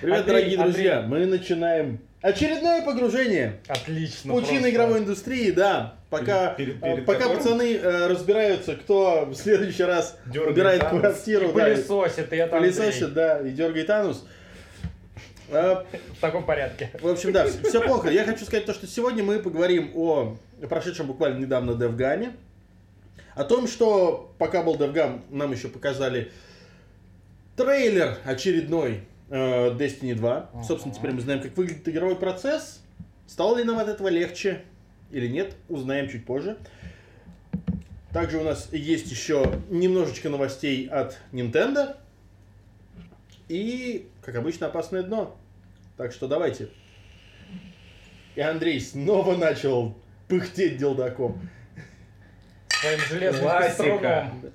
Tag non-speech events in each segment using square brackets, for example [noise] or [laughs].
Привет, Андрей, дорогие Андрей. друзья! Мы начинаем очередное погружение Отлично. в пучины просто. игровой индустрии, да. Пока, Перед- э, перед пока которым- пацаны э, разбираются, кто в следующий раз Дёргает убирает анус. квартиру, И да, пылесосит, и это пылесосит, да, и дергает анус. Э, В таком порядке. В общем, да, все плохо. Я хочу сказать то, что сегодня мы поговорим о прошедшем буквально недавно DevGAM. О том, что пока был DevGAM, нам еще показали трейлер очередной Destiny 2. Собственно, теперь мы знаем, как выглядит игровой процесс. Стало ли нам от этого легче или нет, узнаем чуть позже. Также у нас есть еще немножечко новостей от Nintendo. И, как обычно, опасное дно. Так что давайте. И Андрей снова начал пыхтеть делдаком. Своим железным Классика. пеструном.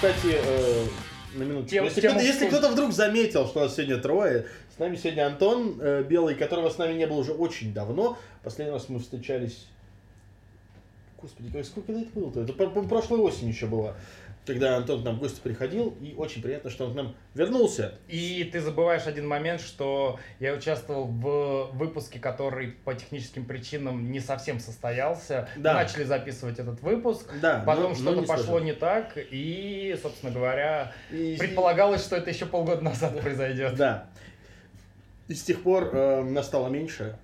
Кстати, э, на минуту. Тем- если тему кто-то, если кто-то вдруг заметил, что нас сегодня трое, с нами сегодня Антон э, Белый, которого с нами не было уже очень давно. Последний раз мы встречались... Господи, сколько это было-то? Это прошлой осень еще было. Когда Антон к нам в гости приходил, и очень приятно, что он к нам вернулся. И ты забываешь один момент, что я участвовал в выпуске, который по техническим причинам не совсем состоялся. Да. Начали записывать этот выпуск. Да, Потом но- что-то но не пошло сложилось. не так, и, собственно говоря, И- предполагалось, что это еще полгода назад произойдет. Да. И с тех пор э, нас стало меньше,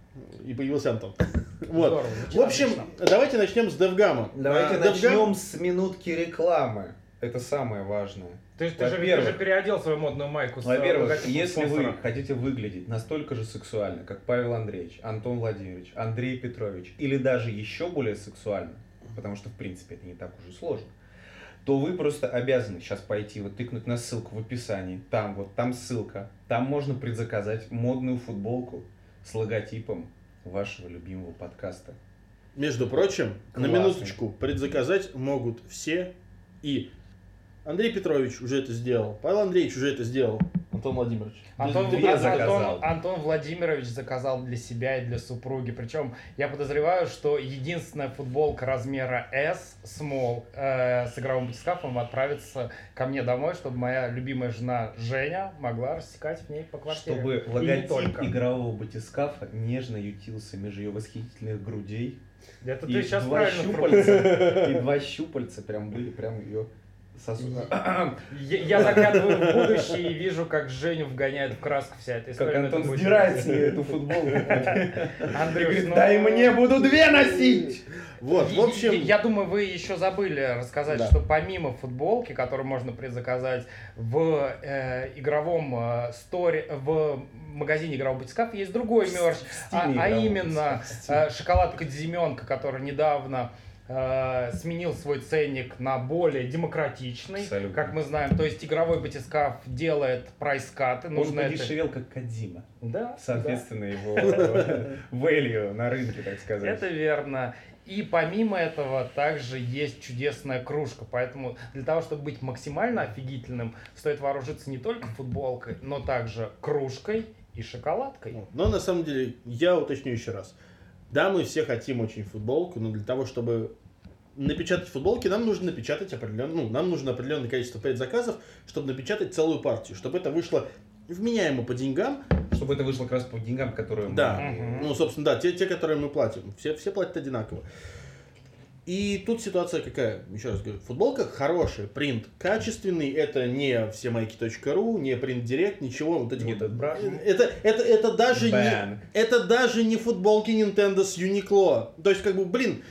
и появился Антон. [laughs] Вот. Здорово, В общем, отлично. давайте начнем с DevGam. Давайте А, начнем с минутки рекламы. Это самое важное. Ты, ты же, ты же переодел свою модную майку с э, Во-первых, если вы хотите выглядеть настолько же сексуально, как Павел Андреевич, Антон Владимирович, Андрей Петрович, или даже еще более сексуально, потому что в принципе это не так уж и сложно, то вы просто обязаны сейчас пойти, вот тыкнуть на ссылку в описании, там вот, там ссылка, там можно предзаказать модную футболку с логотипом вашего любимого подкаста. Между прочим, на Классный. минуточку, предзаказать могут все. И Андрей Петрович уже это сделал, Павел Андреевич уже это сделал, Антон Владимирович. Антон, Две Антон- заказал. Антон Владимирович заказал для себя и для супруги. Причем я подозреваю, что единственная футболка размера S, small, э, с игровым батискафом отправится ко мне домой, чтобы моя любимая жена Женя могла рассекать в ней по квартире. Чтобы логотип только. игрового батискафа нежно ютился между ее восхитительных грудей. Это И ты сейчас два правильно щупальца, и два щупальца прям были прям ее сосуда. [clears throat] Я, я заглядываю в будущее и вижу, как Женю вгоняет в краску вся эта история. Как это Антон будет- сдирает с нее эту футболку. [laughs] Андрюш, Говорит, ну- дай мне, буду две носить! Вот, в Я- общем, Я, думаю, вы еще забыли рассказать, Да. что помимо футболки, которую можно предзаказать в э, игровом э, сторе, в магазине игрового батискафа, есть другой мерч, а, а именно э, шоколадка Дзименка, который недавно э, сменил свой ценник на более демократичный, Абсолютно. как мы знаем. То есть игровой батискаф делает прайс-каты. Он Нужно это- подешевел как Кадима. Да, Соответственно, его [laughs] value на рынке, так да. сказать. Это верно. И помимо этого также есть чудесная кружка. Поэтому для того, чтобы быть максимально офигительным, стоит вооружиться не только футболкой, но также кружкой и шоколадкой. Но на самом деле, я уточню еще раз. Да, мы все хотим очень футболку, но для того, чтобы напечатать футболки, нам нужно напечатать определенное, ну, нам нужно определенное количество предзаказов, чтобы напечатать целую партию, чтобы это вышло вменяемо по деньгам. Чтобы это вышло как раз по деньгам, которые мы- Да, Мгм. ну, собственно, да, те, те, которые мы платим. Все, все платят одинаково. И тут ситуация какая? Еще раз говорю, футболка хорошая, принт качественный, это не всемайки.ру, не принт директ, ничего. Вот эти Не вот- брат. это, это, это даже не, Бэнг. это даже не футболки Nintendo с Uniqlo. То есть, как бы, блин,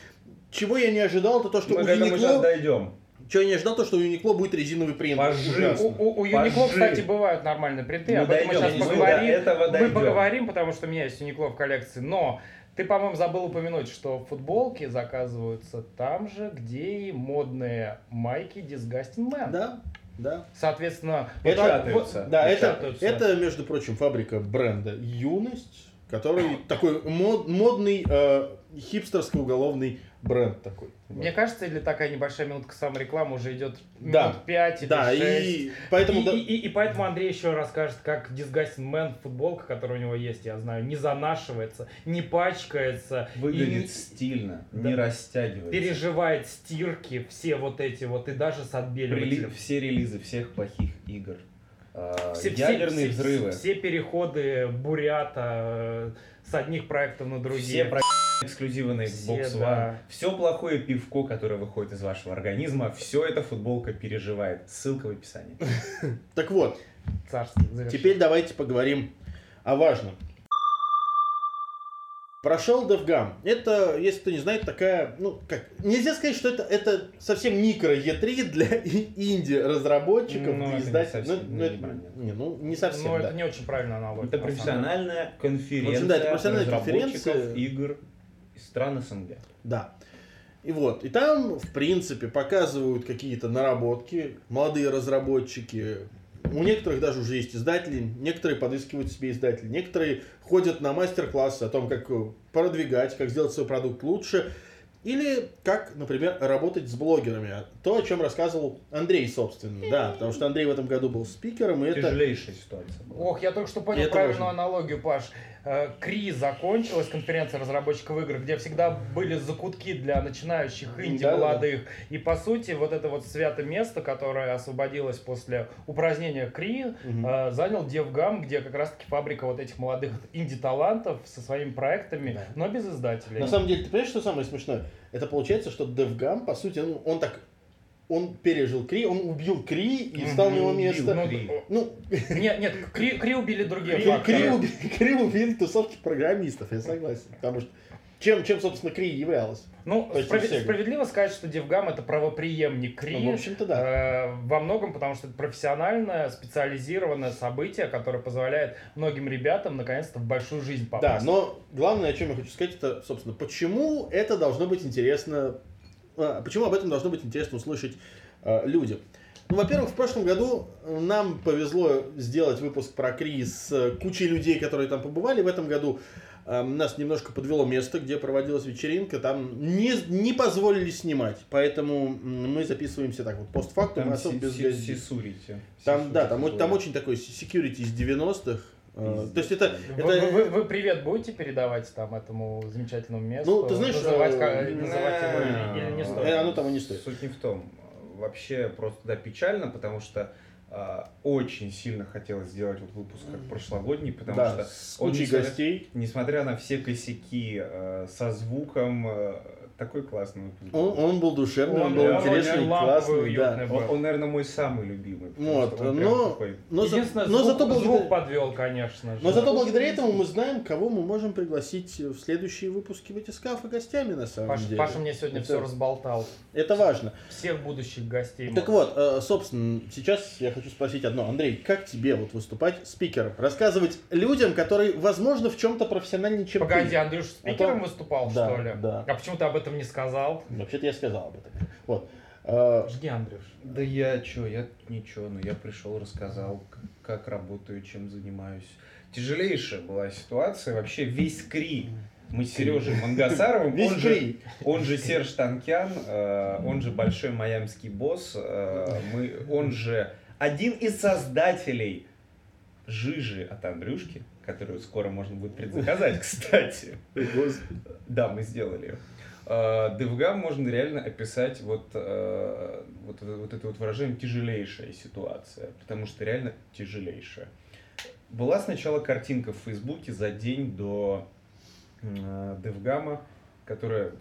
чего я не ожидал, это то, что Мы у сейчас Uniqlo... дойдем. Чего я не ожидал, то, что у Uniqlo будет резиновый принт. Пожи. У, у, у Uniqlo, Пожи. кстати, бывают нормальные принты. Мы Об этом мы дойдем, сейчас мы поговорим. до этого Мы дойдем. поговорим, потому что у меня есть Uniqlo в коллекции. Но ты, по-моему, забыл упомянуть, что футболки заказываются там же, где и модные майки Disgusting Man. Да, да. Соответственно, Это- вот- да, это, это, между прочим, фабрика бренда Юность, который такой мод- модный э, хипстерско-уголовный бренд такой. Мне кажется, или такая небольшая минутка саморекламы уже идет Да. минут 5 или Да, 6. и поэтому... и, да- и- и- и поэтому Андрей еще расскажет, как Disgusting Man футболка, которая у него есть, я знаю, не занашивается, не пачкается, и Выглядит не- стильно, Да. не растягивается. переживает стирки, все вот эти вот, и даже с Рели- отбеливателем. Все релизы всех плохих игр. А, Все, все- ядерные все- взрывы. Все, переходы Бурята э, с одних проектов на другие. Все про эксклюзивы на Все, Xbox One. да. Все плохое пивко, которое выходит из вашего организма, все это футболка переживает. Ссылка в описании. [laughs] Так вот, теперь давайте поговорим о важном. Прошел DevGam. Это, если кто не знает, такая, ну, как, нельзя сказать, что это, это совсем микро E3 для [laughs] инди-разработчиков, Ну, издателей. Ну, ну, это- не ну, не совсем, Ну, да. это не очень правильная аналогия. Это профессиональная конференция В общем, да, это профессиональная конференция. игр из стран СНГ. Да. И вот, и там, в принципе, показывают какие-то наработки, молодые разработчики. У некоторых даже уже есть издатели, некоторые подыскивают себе издатели, некоторые ходят на мастер-классы о том, как э, продвигать, как сделать свой продукт лучше. Или как, например, работать с блогерами. То, о чем рассказывал Андрей, собственно. Да, потому что Андрей в этом году был спикером, и это... Тяжелейшая ситуация была. Ох, я только что понял Это правильную важно. аналогию, Паш. Э, Кри закончилась, конференция разработчиков игр, где всегда были закутки для начинающих инди Да-да-да. молодых. И по сути, вот это вот святое место, которое освободилось после упразднения Кри, э, занял Девгам, где как раз-таки фабрика вот этих молодых инди-талантов со своими проектами, Да. но без издателей. На самом деле, ты понимаешь, что самое смешное? Это получается, что DevGam, по сути, ну, он так... Он пережил Кри, он убил Кри и встал на его место. Ну, Кри. Ну, [laughs] Нет, нет, Кри, Кри убили другие Кри. Кри убили, [laughs] Кри убили тусовки программистов, я согласен. Потому что чем, чем собственно, Кри являлась? Ну, все. справедливо сказать, что Девгам это правоприемник Кри. Ну, в общем-то, да. Э, Во многом, потому что это профессиональное, специализированное событие, которое позволяет многим ребятам наконец-то в большую жизнь Да, попасть. но главное, о чем я хочу сказать, это, собственно, почему это должно быть интересно, почему об этом должно быть интересно услышать а, людям. Ну, во-первых, в прошлом году нам повезло сделать выпуск про Кри с э, кучей людей, которые там побывали. В этом году э, нас немножко подвело место, где проводилась вечеринка. Там не, не позволили снимать, поэтому мы записываемся так вот постфактум, Там особо си- без си- гостей. сисурите. Там, да, там, там очень такой security из 90-х. Э. То есть это, Вы, это, вы- вы привет будете передавать там этому замечательному месту? Ну, ты знаешь, называть, э, ка- называть его не, или, или не э, стоит? э, оно того не стоит. Суть не в том. Вообще просто да, печально, потому что а, очень сильно хотелось сделать вот выпуск как прошлогодний, потому да, что несмотря- гостей. несмотря на все косяки э, со звуком, э, такой классный выпуск. Он, он был душевный, он, Он- был он интересный, ламповый, классный, уютный. да. Он, он, наверное, мой самый любимый. Вот, он но- такой- Но, за- Единственное, но звук, зато звук благодаря, подвел, конечно же. но зато благодаря этому мы знаем, кого мы можем пригласить в следующие выпуски Витискафа гостями на самом Паша, деле. Паша мне сегодня Это- все разболтал. Это важно. Всех будущих гостей. Так вот, э, собственно, сейчас я хочу спросить одно. Андрей, как тебе вот выступать спикером? Рассказывать людям, которые, возможно, в чем-то профессиональнее, чем Погоди, ты. Андрюш спикером А то- выступал, Да, что ли? да. А почему ты об этом не сказал? Вообще-то я сказал об этом. Вот. Э, Жди, Андрюш. Да я чё, я ничего, ну я пришел, рассказал, как работаю, чем занимаюсь. Тяжелейшая была ситуация, вообще весь Кри. Мы с Сережей Мангасаровым, он же, он же Серж Танкян, э, он же большой майамский босс, э, мы, он же один из создателей жижи от Андрюшки, которую скоро можно будет предзаказать, [laughs] кстати. Да, мы сделали ее. Девгам можно реально описать вот, э, вот, это, вот это вот выражение «тяжелейшая ситуация», потому что реально тяжелейшая. Была сначала картинка в Фейсбуке за день до э, Девгама, которая,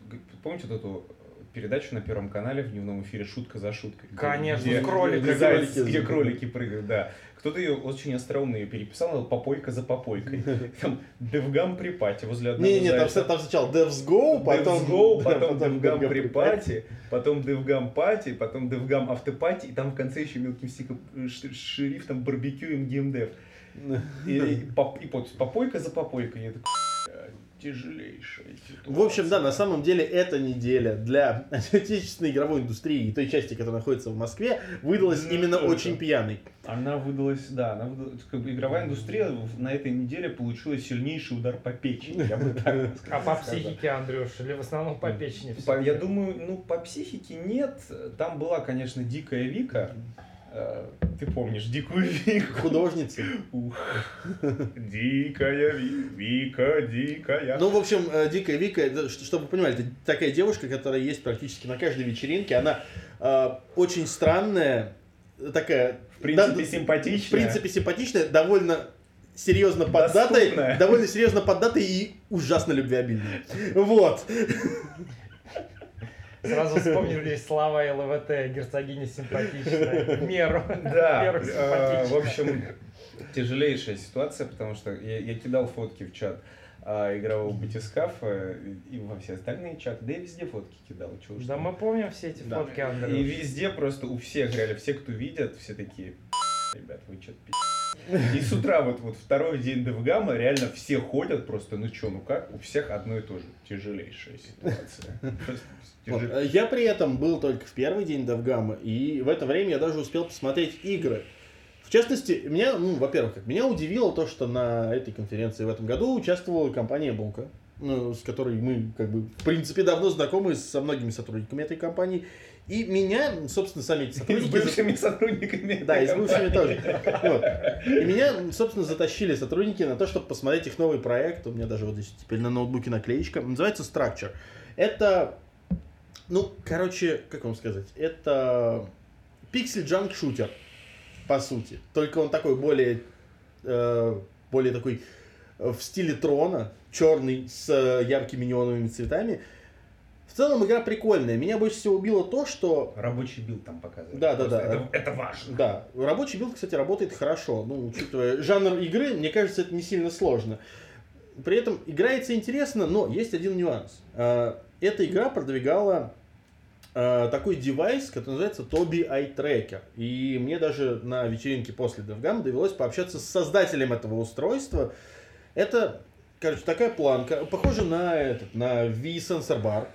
помните вот эту передачу на Первом канале в дневном эфире «Шутка за шуткой»? Конечно, где- с кроликами. где заяц- Кролики. где кролики прыгают, да. Кто-то ее очень остроумно ее переписал, она попойка за попойкой. [laughs] Там Девгам при пати возле одного Не-не, там, зайца. там сначала Devs Go, потом... Devs Go, да, потом Девгам при пати, потом Девгам пати, потом Девгам автопати, и там в конце еще мелким стиком э, шрифтом барбекю и МГМДФ. [laughs] И, и, поп- и вот попойка за попойкой. Я такой, «Бля, тяжелейшая ситуация. В общем, да, на самом деле эта неделя для [laughs] отечественной игровой индустрии и той части, которая находится в Москве, выдалась Ну, именно только. очень пьяной. Она выдалась, да, она выдалась, как бы игровая индустрия на этой неделе получила сильнейший удар по печени, я бы так [laughs] А по психике, Андрюш, или в основном по печени? Я думаю, ну, по психике нет. Там была, конечно, дикая Вика. Э, Ты помнишь дикую Вику? Художница. Ух. Дикая Ви- Вика, дикая. Ну, в общем, э, Дикая Вика, чтобы вы понимали, это такая девушка, которая есть практически на каждой вечеринке. Она э, очень странная, такая... в принципе, да, симпатичная. В принципе, симпатичная, довольно серьезно поддатой, довольно серьезно поддатой и ужасно любвеобильная. Вот. Сразу вспомнились слова ЛВТ, герцогиня симпатичная. [laughs] Меру. Да, меру э, симпатичная. в общем, тяжелейшая ситуация, потому что я, я кидал фотки в чат а, игрового батискафа и во все остальные чаты, да и везде фотки кидал. чего Да мы помним все эти Да. фотки, И Андрюш. везде просто у всех, реально, все, кто видят, все такие, ребят, вы что-то И с утра вот, вот второй день Девгама реально все ходят просто, ну что, ну как, у всех одно и то же. Тяжелейшая ситуация. Просто Вот. тяжел- Э, Я при этом был только в первый день Давгама, и в это время я даже успел посмотреть игры. В частности, меня, ну, во-первых, как меня удивило то, что на этой конференции в этом году участвовала компания Булка, ну, с которой мы, как бы, в принципе, давно знакомы со многими сотрудниками этой компании. И меня, собственно, сами эти И С сотрудники... бывшими сотрудниками. Да, и с бывшими тоже. Вот. И меня, собственно, затащили сотрудники на то, чтобы посмотреть их новый проект. У меня даже вот здесь теперь на ноутбуке наклеечка. Называется Structure. Это, ну, короче, как вам сказать, это PixelJunk Shooter, по сути. Только он такой более, э, более такой в стиле Трона, черный, с яркими неоновыми цветами. В целом игра прикольная. Меня больше всего убило то, что Рабочий билд там показывает. Да, да, да. Это, это важно. да, рабочий билд, кстати, работает хорошо. Ну, учитывая жанр игры, мне кажется, это не сильно сложно. При этом играется интересно, но есть один нюанс. А, Эта игра продвигала а, такой девайс, который называется Tobii Eye Tracker. И мне даже на вечеринке после DevGam довелось пообщаться с создателем этого устройства. Это, короче, такая планка, похожа на этот, на V-Sensor Bar.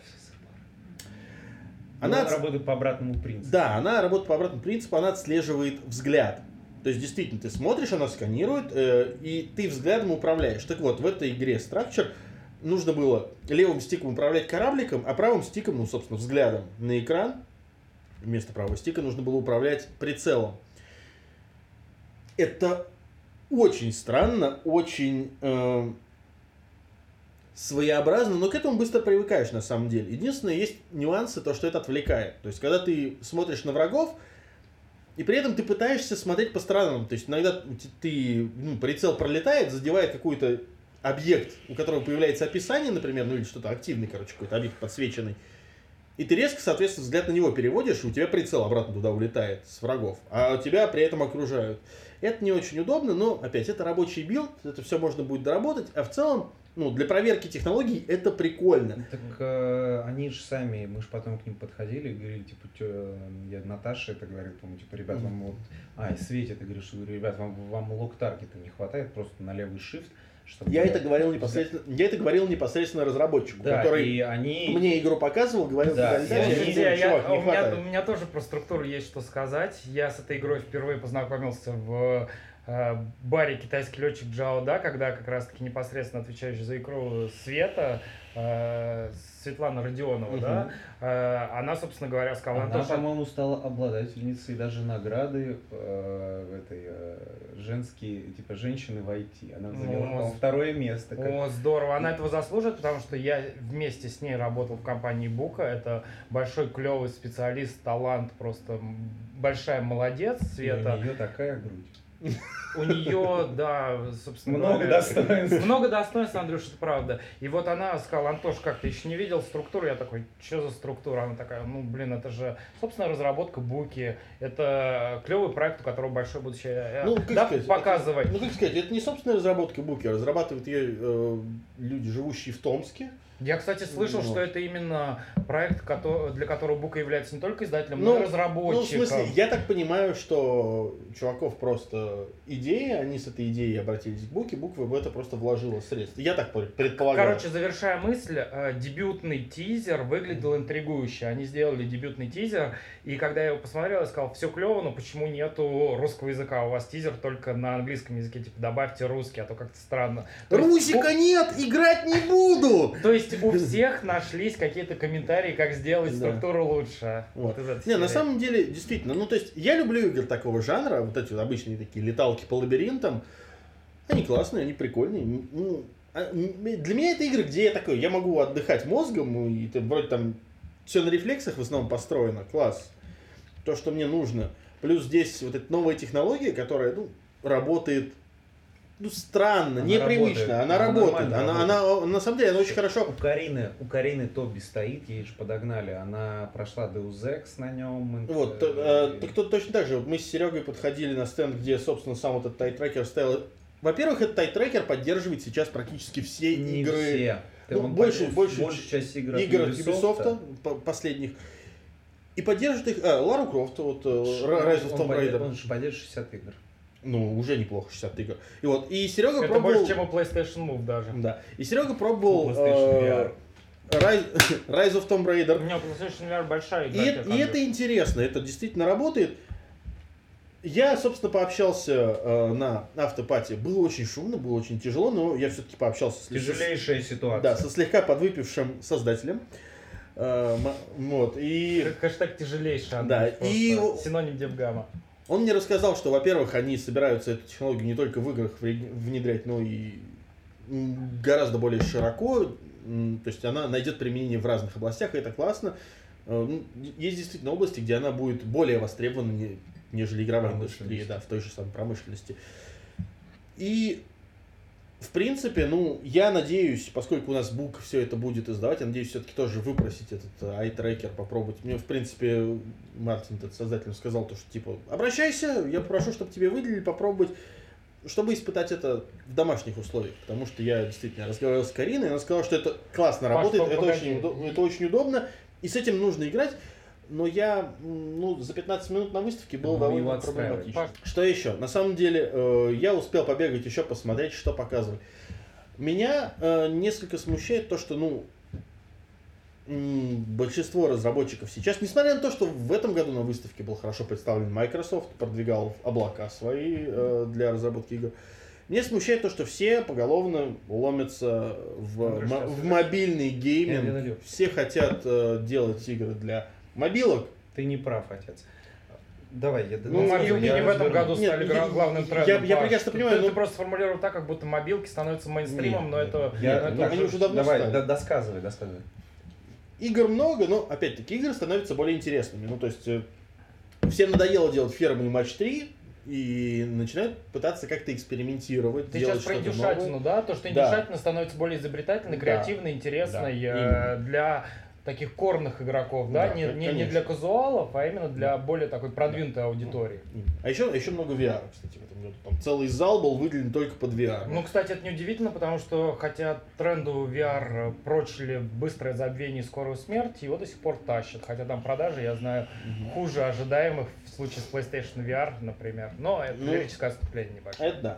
Она Она, работает по обратному принципу. да, она работает по обратному принципу, она отслеживает взгляд. То есть, действительно, ты смотришь, она сканирует, э, и ты взглядом управляешь. Так вот, в этой игре Structure нужно было левым стиком управлять корабликом, а правым стиком, ну, собственно, взглядом на экран. Вместо правого стика нужно было управлять прицелом. Это очень странно, очень э, своеобразно, но к этому быстро привыкаешь на самом деле. Единственное, есть нюансы, то, что это отвлекает. То есть, когда ты смотришь на врагов, и при этом ты пытаешься смотреть по сторонам. То есть, иногда ты, ну, прицел пролетает, задевает какой-то объект, у которого появляется описание, например, ну или что-то активный, короче, какой-то объект подсвеченный. И ты резко, соответственно, взгляд на него переводишь, и у тебя прицел обратно туда улетает с врагов, а тебя при этом окружают. Это не очень удобно, но, опять, это рабочий билд, это все можно будет доработать, а в целом, ну, для проверки технологий это прикольно. Так э, они же сами, мы же потом к ним подходили и говорили, типа, тё, я Наташа это говорит, по-моему, типа, ребят, вам вот, а, и Свете ты говоришь, говорю, ребят, вам, вам лог таргета не хватает, просто на левый shift, чтобы... Я это говорил непосредственно, я это говорил непосредственно разработчику, Да, который и они... мне игру показывал, говорил, Да, и они- я я- не у, меня, у меня тоже про структуру есть что сказать. Я с этой игрой впервые познакомился в баре китайский летчик Джао Да, когда как раз-таки непосредственно отвечающий за игру Света, э, Светлана Родионова, Мгм. да, э, она, собственно говоря, сказала, Она, тоже по-моему, стала обладательницей даже награды э, в этой э, женские, типа, женщины в IT. Она Ну, заняла, по-моему, второе место. как- О, здорово. Она этого заслужит, потому что я вместе с ней работал в компании Бука. Это большой клевый специалист, талант, просто большая молодец, И Света. У нее такая грудь. У нее, да, собственно Много говоря, достоинств. Много достоинств, Андрюш, это правда. И вот она сказала, Антош, как ты еще не видел структуру? Я такой, что за структура? Она такая, ну, блин, это же, собственно, разработка Буки. Это клевый проект, у которого большое будущее. Ну, как да, сказать, показывай. Ну, как сказать, это не собственная разработка Буки, разрабатывают ее э, люди, живущие в Томске. Я, кстати, слышал, Вот. что это именно проект, для которого Бука является не только издателем, Ну, но и Ну, в разработчиком. смысле, я так понимаю, что чуваков просто идея, они с этой идеей обратились к Буке, Буква в это просто вложила средства. Я так предполагаю. Короче, завершая мысль, э, дебютный тизер выглядел интригующе. Они сделали дебютный тизер, и когда я его посмотрел, я сказал, все клево, но почему нету русского языка? У вас тизер только на английском языке, типа добавьте русский, а то как-то странно. То есть Русика нет, играть не буду! То есть у всех нашлись какие-то комментарии, как сделать структуру лучше. Вот. Не, на самом деле, действительно, ну то есть я люблю игры такого жанра, вот эти вот обычные такие леталки по лабиринтам. Они классные, они прикольные. Ну, а, для меня это игры, где я такой, я могу отдыхать мозгом, и ты вроде там все на рефлексах в основном построено, класс. То, что мне нужно. Плюс здесь вот эта новая технология, которая, ну, работает ну, странно, Она непривычно. работает, Она она работает. Она, работает. она, на самом деле, она очень хорошо У Карины, у Карины Тоби стоит, ей же подогнали. Она прошла Deus Ex на нем. Вот, э, так тут точно так же. Мы с Серегой подходили на стенд, где, собственно, сам этот айтрекер стоял. Во-первых, этот айтрекер поддерживает сейчас практически все не игры. все. Ну, больше- больше большая часть игр игр Ubisoft. Ubisoft, по- последних. И поддерживает их... А, Лару Крофт, вот э, Rise of Tomb Raider. Он же поддержит 60 игр. Ну, уже неплохо, 60 игр. И вот, и Серега Это пробовал... больше, чем у PlayStation Move даже. Да. И Серега пробовал PlayStation э, Rise, [laughs] Rise of Tomb У Raider. меня PlayStation VR большая И, игра. это- и это интересно, это действительно работает. Я, собственно, пообщался э, на автопате. Было очень шумно, было очень тяжело, но я все-таки пообщался с Тяжелейшая ситуация. да, со слегка подвыпившим создателем. Э, вот, и Хэштег тяжелейший, Да, и- синоним Девгама. Он мне рассказал, что, во-первых, они собираются эту технологию не только в играх внедрять, но и гораздо более широко. То есть она найдет применение в разных областях, и это классно. Э, ну, Есть действительно области, где она будет более востребована, не- нежели игровая индустрия, да, в той же самой промышленности. И в принципе, ну, я надеюсь, поскольку у нас Бук все это будет издавать, я надеюсь все-таки тоже выпросить этот э, eye-tracker, попробовать. Мне, в принципе, Мартин, этот создатель, сказал то, что, типа, обращайся, я попрошу, чтобы тебе выделили, попробовать, чтобы испытать это в домашних условиях. Потому что я действительно разговаривал с Кариной, она сказала, что это классно Паш, работает, это погоди. очень, это очень удобно, и с этим нужно играть. Но я, м, ну, за 15 минут на выставке был Ну, довольно проблематично. Что еще? На самом деле, э, я успел побегать еще, посмотреть, что показывают. Меня э, несколько смущает то, что, ну, м, большинство разработчиков сейчас, несмотря на то, что в этом году на выставке был хорошо представлен Microsoft, продвигал облака свои э, для разработки игр, меня смущает то, что все поголовно ломятся в, мо- сейчас в мобильный гейминг. Все хотят э, делать игры для мобилок. Ты не прав, отец. Давай, я Ну, мобилки я не в этом году Нет, стали я- гра- главным я- трендом. я Паш. прекрасно понимаю, Ты, но- ты просто сформулировал так, как будто мобилки становятся мейнстримом, Нет, но это... Я, но ну, это они уже давно давай, стали. да- досказывай, досказывай. Игр много, но опять-таки игры становятся более интересными. Ну, то есть, э, всем надоело делать ферму и матч 3, и начинают пытаться как-то экспериментировать, Ты делать сейчас про индюшатину, новое. да? То, что Да. индюшатина становится более изобретательной, Да. креативной, интересной Да, э, для таких корных игроков, да? Да, не, не, не для казуалов, а именно для более такой продвинутой аудитории. А еще, еще много VR, кстати, в этом году. Там целый зал был выделен только под VR. Ну, кстати, это неудивительно, потому что хотя тренду VR прочили быстрое забвение и скорую смерть, его до сих пор тащат. Хотя там продажи, я знаю, Мгм. хуже ожидаемых в случае с PlayStation VR, например. Но это Ну, лирическое отступление небольшое. Это да.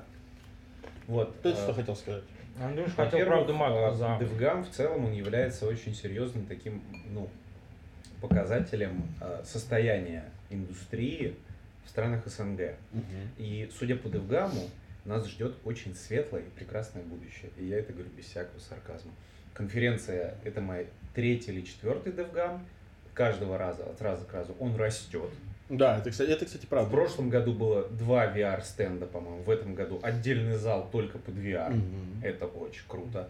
Вот. Ты э, что хотел сказать? Андрюш хотел, правда, э, за. DevGam в целом он является очень серьезным таким, ну, показателем э, состояния индустрии в странах СНГ. И судя по DevGamу, нас ждет очень светлое и прекрасное будущее. И я это говорю без всякого сарказма. Конференция это мой третий или четвертый DevGam. Каждого раза, от раза к разу, он растет. Да, это, кстати, это, кстати, В правда. прошлом году было два VR-стенда, по-моему. В этом году отдельный зал только под VR. Мгм. Это очень круто.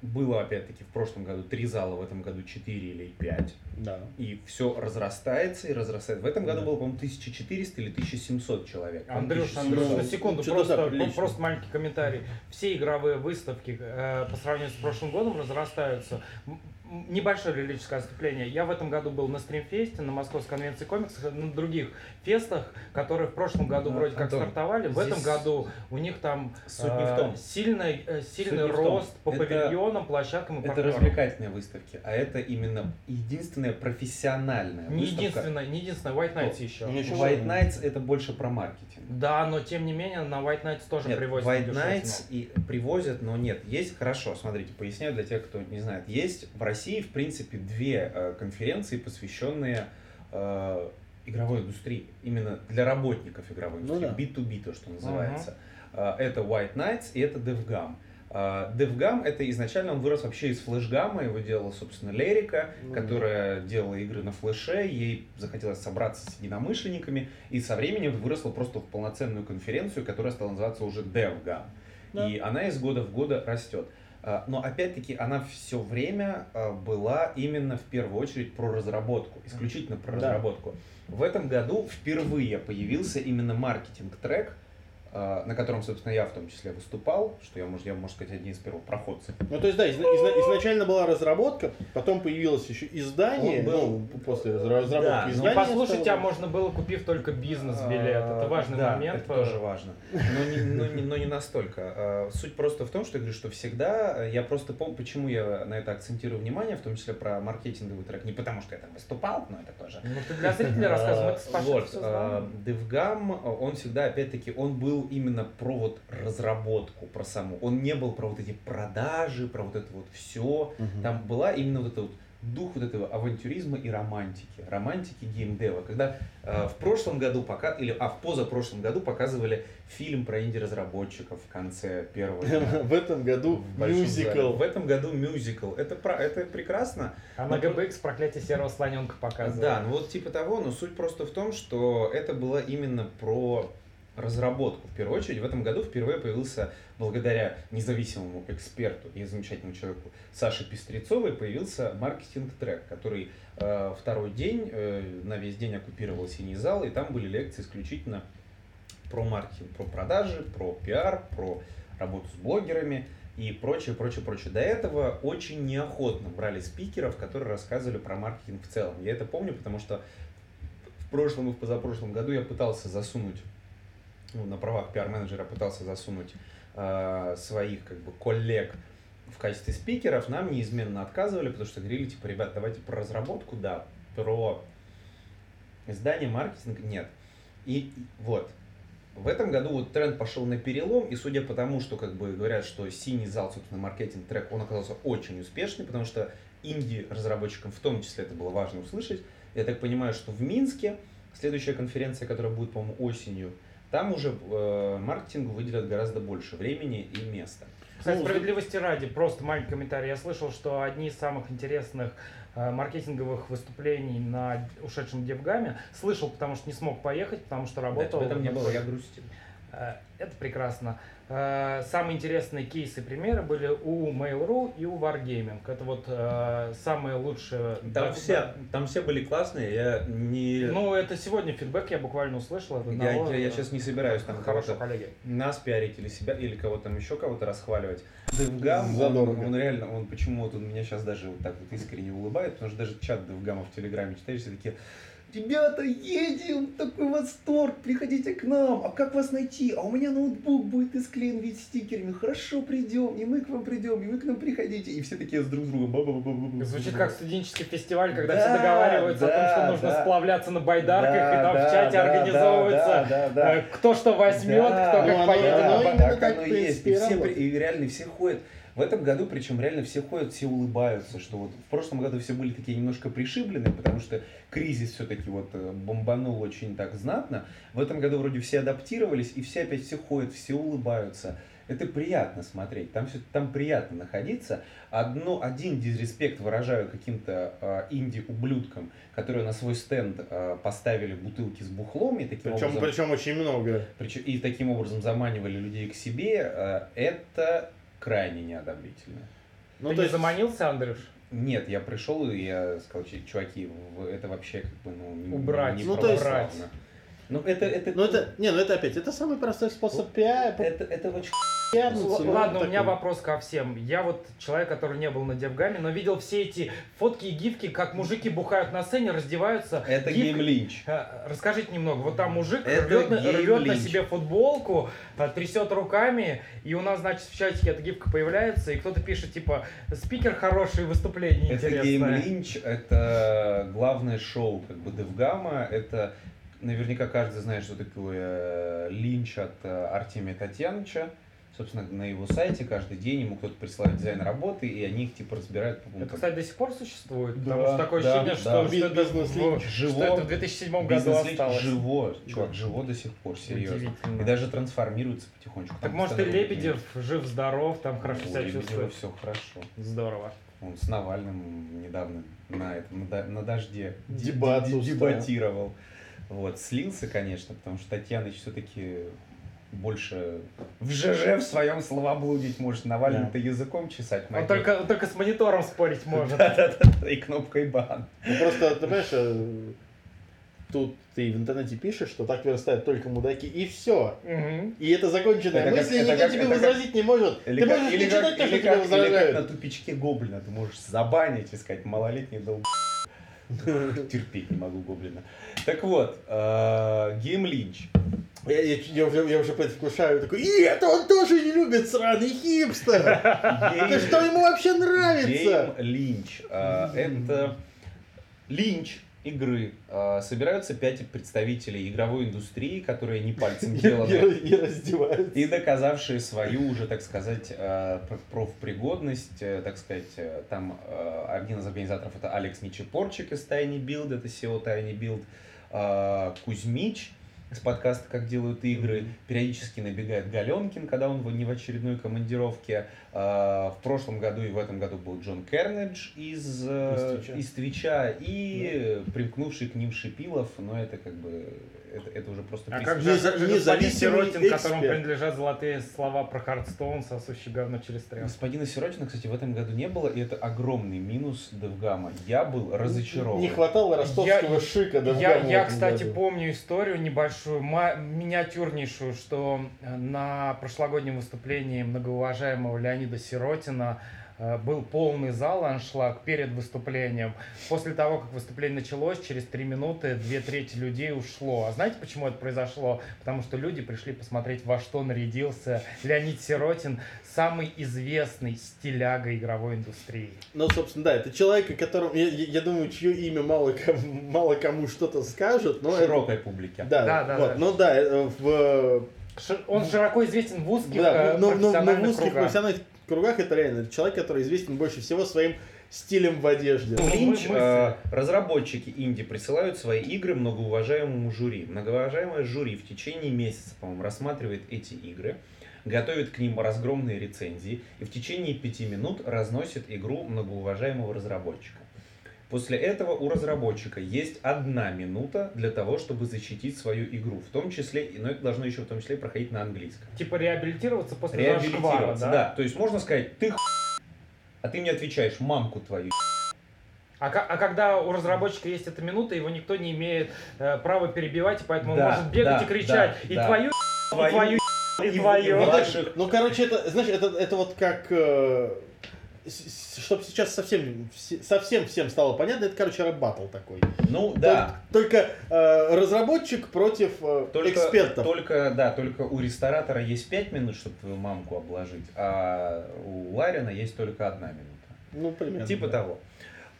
Было, опять-таки, в прошлом году три зала, в этом году четыре или пять. Да. И все разрастается и разрастается. В этом году Да. было, по-моему, 1400 или 1700 человек. Андрюш, 1700. Андрюш, на секунду, просто, прилично. просто маленький комментарий. Все игровые выставки э, по сравнению с прошлым годом разрастаются. Небольшое лирическое отступление. Я в этом году был на стримфесте, на Московской конвенции комиксов, на других фестах, которые в прошлом году А, вроде как Антон, стартовали. В здесь этом году у них там Суть не в э, том. сильный, э, сильный не в том. рост по Это- павильонам, площадкам и Это партнерам. развлекательные выставки, а это именно единственная профессиональная Не выставка. единственное, не единственное, White Nights еще. Ну, еще White Nights это больше про маркетинг. Да, но тем не менее на White Nights тоже Нет, привозят White. Nights и привозят, но нет, есть, хорошо, смотрите, поясняю для тех, кто не знает. Есть в России, в принципе, две э, конференции, посвященные э, игровой индустрии. Именно для работников игровой Ну индустрии. B2B, то, что называется. Э, это White Nights и это DevGam. DevGam это изначально он вырос вообще из флешгама, его делала, собственно, Лерика, Ну, которая делала игры на флеше, ей захотелось собраться с единомышленниками, и со временем выросла просто в полноценную конференцию, которая стала называться уже DevGam. Да. И она из года в года растет. А, Но опять-таки она все время а, была именно в первую очередь про разработку, исключительно про Да. разработку. В этом году впервые появился именно маркетинг-трек, а, на котором, собственно, я в том числе выступал, что я, может, я, можно сказать, один из первых проходцев. Ну, то есть, да, изна- изна- изначально была разработка, потом появилось еще издание, Он был- ну, после разра- разработки Да, ну, Ну, издания. послушать тебя можно было, купив только бизнес-билет. Это важный А, Да, момент. Это тоже важно. Но не, но не- но не настолько. А, Суть просто в том, что я говорю, что всегда, э, я просто помню, почему я на это акцентирую внимание, в том числе про маркетинговый трек. Не потому, что я там выступал, но это тоже. Ну, ты для зрителей рассказывай, мы это с А, Вот, а. DevGam, он всегда, опять-таки, он был именно про вот разработку, про саму. Он не был про вот эти продажи, про вот это вот все. Мгм. Там была именно вот это вот дух вот этого авантюризма и романтики, романтики геймдева. Когда э, в прошлом году пока или а в позапрошлом году показывали фильм про инди-разработчиков в конце первого. [laughs] В этом году мюзикл. В этом году мюзикл. Это, про, это прекрасно. А на GBX проклятие серого слоненка показывает. Да, ну вот типа того, но суть просто в том, что это было именно про разработку. В первую очередь, в этом году впервые появился, благодаря независимому эксперту и замечательному человеку Саше Пестрецовой, появился маркетинг-трек, который э, второй день, э, на весь день оккупировал синий зал, и там были лекции исключительно про маркетинг, про продажи, про пиар, про работу с блогерами и прочее, прочее, прочее. До этого очень неохотно брали спикеров, которые рассказывали про маркетинг в целом. Я это помню, потому что в прошлом и в позапрошлом году я пытался засунуть, ну, на правах пиар-менеджера пытался засунуть э, своих как бы коллег в качестве спикеров, нам неизменно отказывали, потому что говорили, типа, ребят, давайте про разработку, да, про издание, маркетинг, нет. И вот, в этом году вот тренд пошел на перелом, и судя по тому, что как бы говорят, что синий зал, собственно, маркетинг трек, он оказался очень успешный, потому что инди-разработчикам в том числе это было важно услышать. Я так понимаю, что в Минске следующая конференция, которая будет, по-моему, осенью, там уже э, маркетингу выделят гораздо больше времени и места. Кстати, Ну, справедливости ради, просто маленький комментарий. Я слышал, что одни из самых интересных э, маркетинговых выступлений на ушедшем Девгаме слышал, потому что не смог поехать, потому что работал. в этом не на было, я грустил. Э, Это прекрасно. Э, Самые интересные кейсы примеры были у Mail.ru и у Wargaming. Это вот э, самые лучшие. Там Да, все, там все были классные, я не... Ну, это сегодня фидбэк я буквально услышал. от Я, одного, я, э, сейчас не собираюсь там кого-то коллеги. нас пиарить или себя, или кого-то там еще кого-то расхваливать. Девгам, он, Задорого. он реально, он почему-то он меня сейчас даже вот так вот искренне улыбает, потому что даже чат Девгама в Телеграме читаешь, все такие, ребята, едем, такой восторг, приходите к нам, а как вас найти? А у меня ноутбук будет исклеен весь стикерами, хорошо, придем, и мы к вам придем, и вы к нам приходите. И все такие с друг с другом. ба-ба-ба-ба-ба-ба. Звучит как студенческий фестиваль, когда Да, все договариваются о том, да, что нужно да. сплавляться на байдарках, и Да, там да, в чате да, организовывается, да, да, да. э, кто что возьмет, Да, кто ну, как оно- поедет. оно на именно так так, оно и есть. И, и все, и реально все ходят. В этом году, причем реально все ходят, все улыбаются, что вот в прошлом году все были такие немножко пришиблены, потому что кризис все-таки вот э, бомбанул очень так знатно. В этом году вроде все адаптировались, и все опять все ходят, все улыбаются. Это приятно смотреть, там, все, там приятно находиться. Одно, один дизреспект выражаю каким-то э, инди-ублюдкам, которые на свой стенд э, поставили бутылки с бухлом и таким Причем, образом причем очень много. причем и таким образом заманивали людей к себе, э, это крайне неодобрительно. Ну, Ты не заманился, Андрюш? Нет, я пришел и я сказал, «Ч- чуваки, это вообще как бы ну, Убрать. не Ну, то есть- православно». Ну, это, это, Ну это, не, ну это опять, это самый простой способ пиа- это, это очень пиарнуться. ну, Ладно, у меня вопрос ко всем. Я вот человек, который не был на Девгаме, но видел все эти фотки и гифки, как мужики бухают на сцене, раздеваются. Это Гифка- гейм линч. Э, Расскажите немного. Вот там мужик Это рвет, рвет на себе футболку, э, трясет руками, и у нас, значит, в чатике эта гифка появляется, и кто-то пишет, типа, спикер хороший, выступление Это интересное. гейм линч, это главное шоу как бы Девгама, это наверняка каждый знает, что такое э, линч от э, Артемия Татьяновича. Собственно, на его сайте каждый день ему кто-то присылает дизайн работы, и они их типа разбирают по Это, пунктам. кстати, до сих пор существует, Да, потому что такое да, ощущение, да. что, что Би- это, в, Живо. что это в 2007 году осталось. живо, чувак, живо до сих пор, серьезно. И даже трансформируется потихонечку. Так Там может и Лебедев жив-здоров, там хорошо У себя Лебедева чувствует. все хорошо. Здорово. Он с Навальным недавно на, этом, на, да- на дожде дебатировал. Вот, слился, конечно, потому что Татьяныч все-таки больше в ЖЖ в своем словоблудить может. Навальный-то языком чесать Он только, он только с монитором спорить может. [laughs] Да-да-да, и кнопкой бан. Ну, просто, ты понимаешь, э, тут ты в интернете пишешь, что так верстают только мудаки, и все. Мгм. И это законченная Это как- мысль, это никто как- тебе это как- возразить не может. Или ты как, можешь или не как- читать то, или что тебе как- или как возражают. на тупичке гоблина. Ты можешь забанить и сказать, малолетний долб... [laughs] Терпеть не могу гоблина. Так вот, э, Гейм Линч. Я, я- я уже, я уже предвкушаю, такой, и это он тоже не любит, сраный хипстер! Да что ему вообще нравится? Гейм Линч. А, Это Линч игры. А, Собираются пять представителей игровой индустрии, которые не пальцем [laughs] деланы. и- раздеваются. И доказавшие свою уже, так сказать, э, пр- профпригодность, э, так сказать, э, там э, один из организаторов это Алекс Ничепорчик из Tiny Build, это SEO Build, э, Кузьмич с подкаста «Как делают игры», периодически набегает Галенкин, когда он не в очередной командировке. Э, В прошлом году и в этом году был Джон Карнедж из, э, Из Twitch'а. из Twitch'а и примкнувший к ним Шипилов, но это как бы, это, это уже просто А как же, господин независимый Сиротин, которому эксперт. принадлежат золотые слова про Hearthstone, сосущий говно через тряс? Господина Сиротина, кстати, в этом году не было, и это огромный минус Девгама. Я был разочарован. Не хватало ростовского Я- шика. в Я, я, кстати, году. помню историю небольшую, ма- миниатюрнейшую, что на прошлогоднем выступлении многоуважаемого Леонида Сиротина был полный зал, аншлаг перед выступлением. После того, как выступление началось, через три минуты две трети людей ушло. А знаете, почему это произошло? Потому что люди пришли посмотреть, во что нарядился Леонид Сиротин, самый известный стиляга игровой индустрии. Ну, собственно, да, это человек, о котором, я, я- думаю, чье имя мало кому, мало кому что-то скажет, но это- широкой публике. Да, Да, да, вот, да. ну да, э, в, Ши- Он широко известен в узких да, э, но, но- но в узких кругах. профессиональных кругах это реально человек, который известен больше всего своим стилем в одежде. Ну, Линч, мы- мы- э, разработчики инди присылают свои игры многоуважаемому жюри. Многоуважаемое жюри в течение месяца, по-моему, рассматривает эти игры, готовит к ним разгромные рецензии и в течение пяти минут разносит игру многоуважаемого разработчика. После этого у разработчика есть одна минута для того, чтобы защитить свою игру, в том числе, но это должно еще в том числе проходить на английском. Типа реабилитироваться после зашквара, Реабилитироваться, да? да? То есть можно сказать, ты хуй, а ты мне отвечаешь, мамку твою. А, а когда у разработчика есть эта минута, его никто не имеет э, права перебивать, и поэтому он Да, может бегать да, и кричать да, и да. твою, и Твою твою, и и твою. ваших Ну, короче, это, знаешь, это, это вот как, чтобы сейчас совсем, все- совсем всем стало понятно, это, короче, рэп-баттл такой. Ну да, Только э, разработчик против э, только, экспертов. только, да, только у ресторатора есть 5 минут, чтобы твою мамку обложить, а у Ларина есть только одна минута. Ну, примерно. Типа да. того.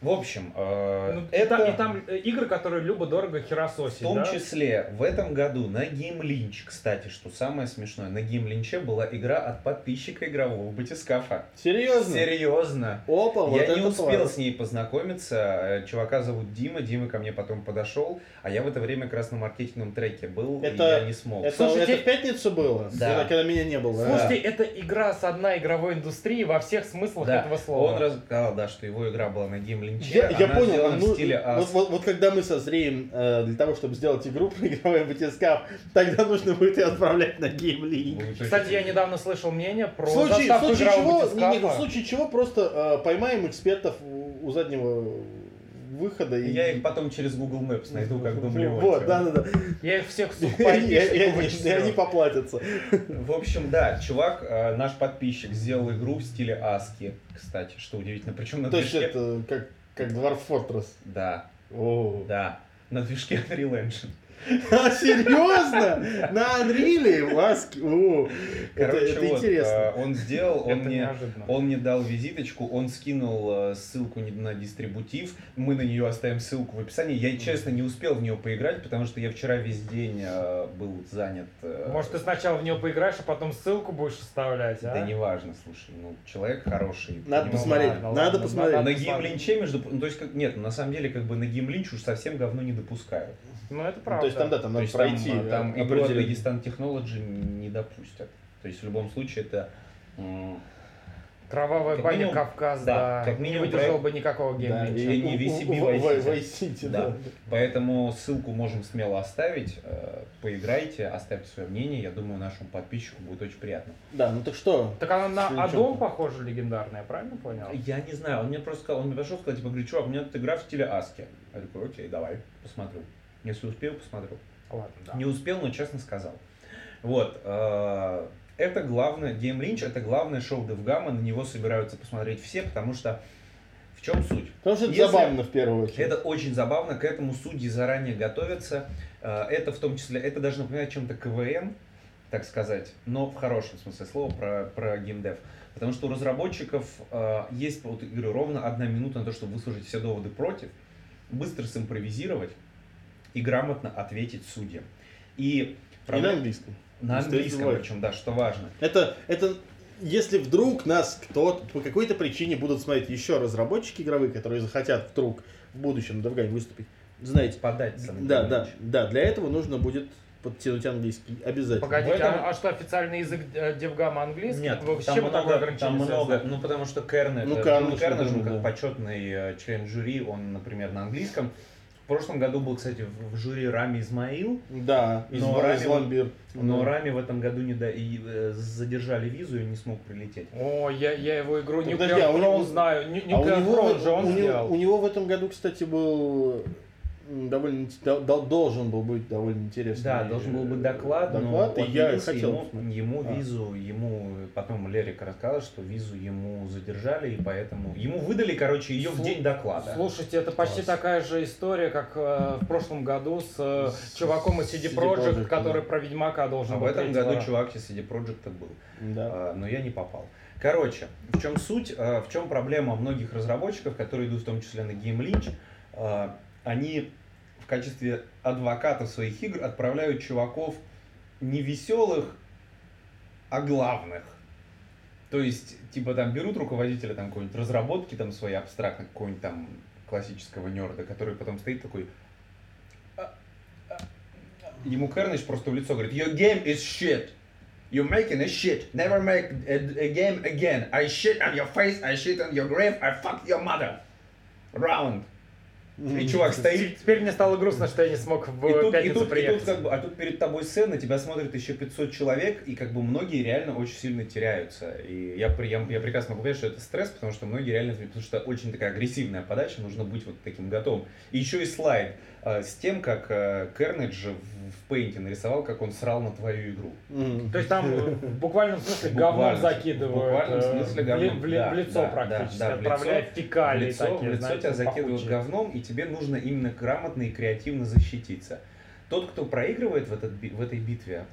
В общем, э, Ну, и это... там- И там э, игры, которые любо-дорого В херососить, том да? числе в этом году на Game Lynch, кстати, что самое смешное, на Game Lynch была игра от подписчика игрового батискафа. Серьезно? Серьезно. Опа, вот я это не успел класс. с ней познакомиться. Э, Чувака зовут Дима. Дима ко мне потом подошел, а я в это время как раз на маркетинговом треке был, Это- и я не смог. Это, Слушайте- это в пятницу было? Да. Когда, когда меня не было? Слушайте, это игра с одной игровой индустрии во всех смыслах Да, этого слова. Он рассказал, да, что его игра была на Game Lynch. Я, я она понял, ну, в стиле вот, ас. вот, вот когда мы созреем э, для того, чтобы сделать игру [laughs] про игровой батискаф, тогда нужно будет ее отправлять на Game League. Кстати, я недавно слышал мнение про В случае, в случае чего, не- не, в случае чего просто э, поймаем экспертов у, у заднего выхода. И... Я их потом через Google Maps найду, как дублировать. Вот, да, да, да. Я их всех, сука, [laughs] И они- и и поплатятся. В общем, да, чувак, э, наш подписчик, сделал игру в стиле Аски, кстати, что удивительно. Причем на То есть это как, как Dwarf Fortress. Да, О. да, на движке Unreal Engine. А, серьезно? На Unreal? Маски? О, это, Короче, это вот, интересно. э, он сделал, он мне, неожиданно. он мне дал визиточку, он скинул э, ссылку не- на дистрибутив, мы на нее оставим ссылку в описании. Я, честно, не успел в нее поиграть, потому что я вчера весь день э, был занят. э, Может, ты сначала в нее поиграешь, а потом ссылку будешь вставлять, а? Да неважно, слушай, ну, человек хороший. Надо посмотреть, ладно, надо посмотреть. На геймлинче, между ну, то есть, как, нет, на самом деле, как бы на геймлинч уж совсем говно не допускают. Ну, это Ну, правда. То есть там, да, там То надо есть там, пройти. э, там э, игру от Dagestan Technology не допустят. То есть в любом случае это Кровавая Как баня минимум- Кавказ, да, да. как не минимум выдержал проект- бы никакого Да, геймлинча. и- не VCB, Vice City. Да. да. Поэтому ссылку можем смело оставить. Поиграйте, оставьте свое мнение. Я думаю, нашему подписчику будет очень приятно. Да, ну так что? Так она на. Адом похожа легендарная, правильно понял? Я не знаю, он мне просто сказал, он мне пошел сказать, типа, говорит, чувак, у меня тут игра в стиле Аски. Я такой, окей, давай, посмотрю. Если успею, посмотрю. Ладно, да. Не успел, но честно сказал. Вот. э, Это главное, Game Lynch это главное шоу Девгама, на него собираются посмотреть все, потому что в чем суть? Потому что это Если- забавно в первую очередь. Это очень забавно, к этому судьи заранее готовятся. Э, Это в том числе, это даже напоминает чем-то КВН, так сказать, но в хорошем смысле слова про, про геймдев. Потому что у разработчиков э, есть вот, говорю, ровно одна минута на то, чтобы выслушать все доводы против, быстро симпровизировать и грамотно ответить судьям. И И на английском. на стоит английском причем, да, что важно. Это, это если вдруг нас кто-то по какой-то причине будут смотреть еще разработчики игровые, которые захотят вдруг в будущем на Девгаме выступить, знаете, Податься на да, да, да, для этого нужно будет подтянуть английский обязательно. Погодите, этом- а, а что, официальный язык э, Девгама английский? Нет, с там много, такое ограничение там много, ну потому что Керн, это, Ну, ну, Керн, Керн, же, как почетный э, член жюри, он, например, на английском. В прошлом году был, кстати, в, в жюри Рами Измаил, Да, Но из Рами- Vlambeer. но Да. Рами в этом году не да, и, э, задержали визу и не смог прилететь. О, я, я его игру Так, Nuclear а него- знаю. А у него, Throne же он у, него, сделал. у него в этом году, кстати, был довольно дол- должен был быть довольно интересный. Да, должен был быть доклад, доклад, но и я отменился, хотел ему, посмотреть. ему А. визу, ему потом Лерика рассказал, что визу ему задержали, и поэтому ему выдали, короче, ее в Слу- день доклада. Слушайте, это почти Класс. такая же история, как э, в прошлом году с, э, С- чуваком из CD CD Projekt, Projekt, который да. про Ведьмака должен А был в этом году чувак из CD Projekt был. Да. А, но я не попал. Короче, в чем суть, а, в чем проблема многих разработчиков, которые идут в том числе на Game Lynch, а, они в качестве адвокатов своих игр отправляют чуваков не веселых, а главных. То есть, типа там берут руководителя там какой-нибудь разработки там своей абстрактной, какого-нибудь там классического нерда, который потом стоит такой... «А, а, а». Ему Кернич просто в лицо говорит, your game is shit. You're making a shit. Never make a, a game again. I shit on your face, I shit on your grave, I fuck your mother. Round. И чувак [laughs] стоит, Теперь мне стало грустно, что я не смог в и тут, и пятницу тут, и приехать. тут как бы, а тут перед тобой сцена, тебя смотрит еще 500 человек, и как бы многие реально очень сильно теряются. И я, при- я, я прекрасно могу понять, что это стресс, потому что многие реально, потому что очень такая агрессивная подача, нужно быть вот таким готовым. И еще и слайд с тем, как э, Кернедж в, Paint нарисовал, как он срал на твою игру. То есть там э, в буквальном смысле говном закидывают. в буквальном э, смысле в ли- говном, в, ли- да, в лицо да, практически, да, отправляя лицо- фекалии в лицо, такие, в лицо знаете, тебя закидывают пахучие. говном, и тебе нужно именно грамотно и креативно защититься. Тот, кто проигрывает в, этот, би- в этой битве,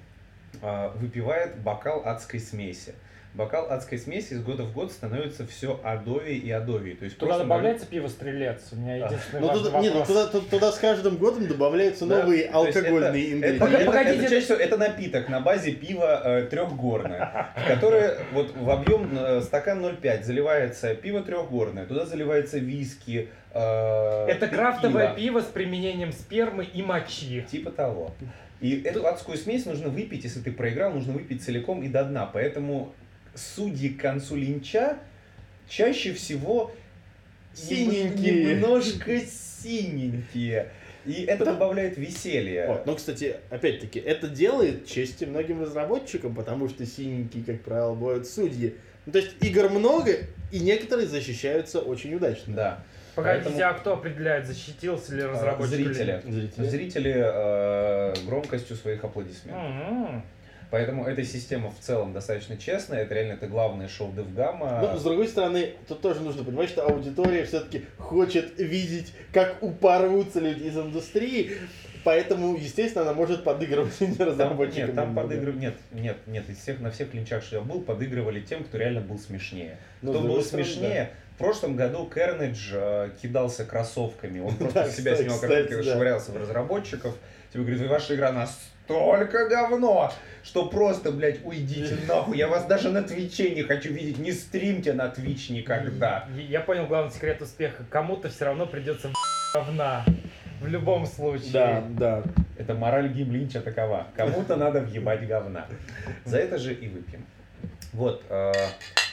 а, выпивает бокал адской смеси. Бокал адской смеси из года в год становится все адовее и адовее. То есть Туда добавляется пиво стрелец. У меня единственный Ну, важный туда, не, ну, туда, туда, туда с каждым годом добавляются Да, новые то алкогольные это- ингредиенты. Это, Погоди, это- погодите. это чаще всего это напиток на базе пива э, трехгорное, в которое вот в объем э, стакан 0,5 заливается пиво трехгорное, туда заливается виски. э, Это крафтовое пиво с применением спермы и мочи. Типа того. И эту адскую смесь нужно выпить, если ты проиграл, нужно выпить целиком и до дна. Поэтому судьи к концу линча чаще всего Синенькие. Немножко синенькие. И это Да. добавляет веселья. Вот, но, кстати, опять-таки, это делает чести многим разработчикам, потому что синенькие, как правило, бывают судьи. Ну, то есть игр много, и некоторые защищаются очень удачно. Да. Погодите, Поэтому- а кто определяет, защитился ли разработчик? или Зрители. Зрители. Зрители э, громкостью своих аплодисментов. М-м. Поэтому эта система в целом достаточно честная. Это реально это главное шоу Девгама. Но, с другой стороны, тут тоже нужно понимать, что аудитория все-таки хочет видеть, как упарываются люди из индустрии, поэтому, естественно, она может подыгрывать [laughs] разработчикам. нет, там подыгрывали, нет, нет, нет, из всех, на всех клинчах, что я был, подыгрывали тем, кто реально был смешнее. Ну, кто был стороны, смешнее, в прошлом году Кернедж э, кидался кроссовками, он [laughs] просто Да, себя кстати, снимал кстати, кроссовки, да. швырялся в разработчиков, тебе говорит, ваша игра настолько говно, что просто, блядь, уйдите [laughs] нахуй, я вас даже на Twitch'е не хочу видеть, не стримьте на Twitch никогда. Я- Я понял главный секрет успеха. Кому-то все равно придется говна. В любом случае. Да, да. Это мораль Геймлинча такова. Кому-то надо въебать говна. За это же и выпьем. Вот. э,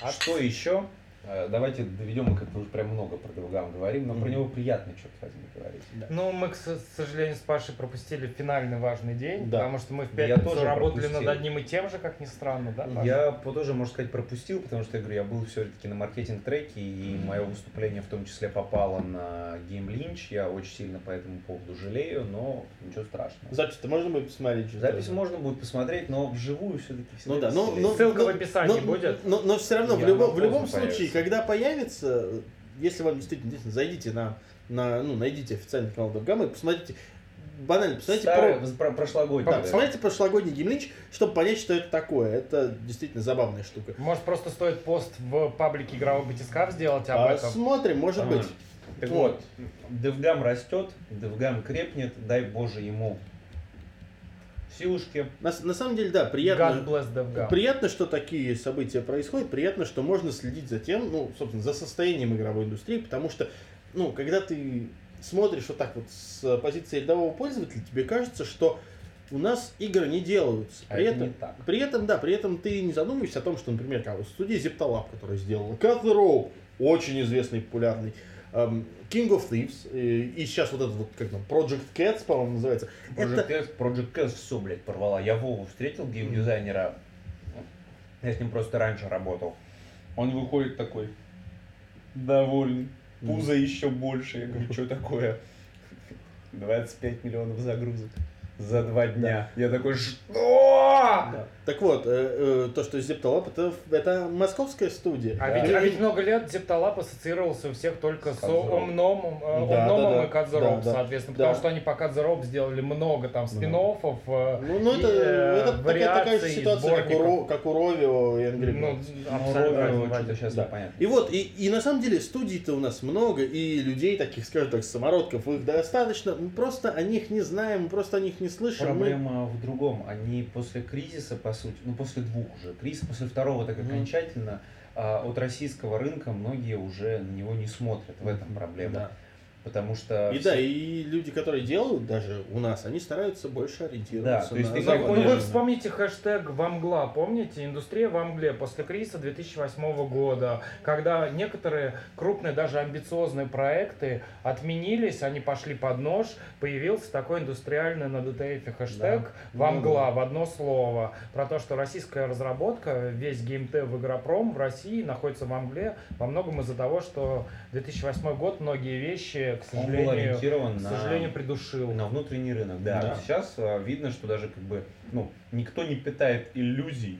А что еще? Э, Давайте доведем, мы как-то уже прям много про Девгам говорим, но про него приятно, черт возьми, говорить. Ну, мы, к сожалению, с Пашей пропустили финальный важный день, Да. потому что мы в Я пятницу тоже работали пропустил. над одним и тем же, как ни странно, да, Паша? Я по- тоже, можно сказать, пропустил, потому что, я говорю, я был все-таки на маркетинг-треке, и мое выступление в том числе попало на Game Lynch. Я очень сильно по этому поводу жалею, но ничего страшного. Запись-то можно будет посмотреть? Запись ли? можно будет посмотреть, но вживую все-таки Ну да, но, но, Ссылка но- в описании но- будет? Но, но все равно, в, Я любом- на в любом случае. Когда появится, если вам действительно интересно, зайдите на, на ну, найдите официальный канал Девгама и посмотрите, банально, посмотрите Старый, про... про- прошлогодний. Да, да. посмотрите прошлогодний геймлинч, чтобы понять, что это такое. Это действительно забавная штука. Может, просто стоит пост в паблике игрового батискаф сделать об А, этом? смотрим, может Ага. быть. Так Вот. вот, Девгам растет, Девгам крепнет, дай Боже ему силушки. На, на самом деле, да, приятно. Приятно, что такие события происходят, приятно, что можно следить за тем, ну, собственно, за состоянием игровой индустрии, потому что, ну, когда ты смотришь вот так вот с позиции рядового пользователя, тебе кажется, что у нас игры не делаются. А При это этом, не так. при этом, да, при этом ты не задумываешься о том, что, например, как вот студия Zeptalab, которая сделала Cut the Rope, очень известный, популярный, эм, King of Thieves, и, и сейчас вот этот вот, как там, Project Cats, по-моему, называется. Project Это, Cast, Project Cast все, блядь, порвала. Я Вову встретил, геймдизайнера. Я с ним просто раньше работал. Он выходит такой, довольный. Пузо еще больше. Я говорю, что такое? 25 миллионов загрузок за два дня. Я такой, что? Да. Так вот, э, э, то, что Zeptalab, это, это московская студия. А, Да. ведь, а ведь много лет Зепталап ассоциировался у всех только с Кадзероп. Омном, э, Да, Омномом да, да. и Кадзероп, Да, да. соответственно, Да. потому что они по Кадзероп сделали много там спин э, Ну, ну это, и, э, это такая, такая же вариаций, ситуация, как у, как у Ровио и Angry Ну, абсолютно что-то варианты. сейчас Да. непонятно. И вот, и, и на самом деле студий-то у нас много, и людей таких, скажем так, самородков, их достаточно. Мы просто о них не знаем, мы просто о них не слышим. Мы- Проблема в другом. Они после кризиса, по сути, ну после двух уже, кризиса, после второго так окончательно, а, от российского рынка многие уже на него не смотрят. В этом проблема. Да. Потому что... И все- да, и люди, которые делают даже у нас, они стараются больше ориентироваться Да, то есть на ты Ну, ну, вы вспомните хэштег «Вамгла», помните? Индустрия в Амгле после кризиса 2008 года, когда некоторые крупные, даже амбициозные проекты отменились, они пошли под нож, появился такой индустриальный на DTF хэштег Да. «Вамгла» Ну в одно слово, про то, что российская разработка, весь геймтев в Игропром в России находится в Амгле. Во многом из-за того, что 2008 год многие вещи, к Он был сожалению, ориентирован к на, сожалению, придушил. на внутренний рынок. Да. Да. Сейчас а, видно, что даже как бы, ну, никто не питает иллюзий.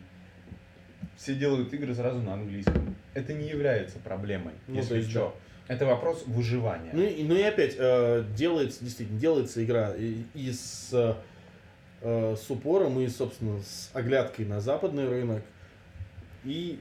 Все делают игры сразу на английском. Это не является проблемой, Ну, если что. Это вопрос выживания. Ну и, ну и опять, э, делается, действительно, делается игра и, и с, э, э, с упором, и, собственно, с оглядкой на западный рынок. И,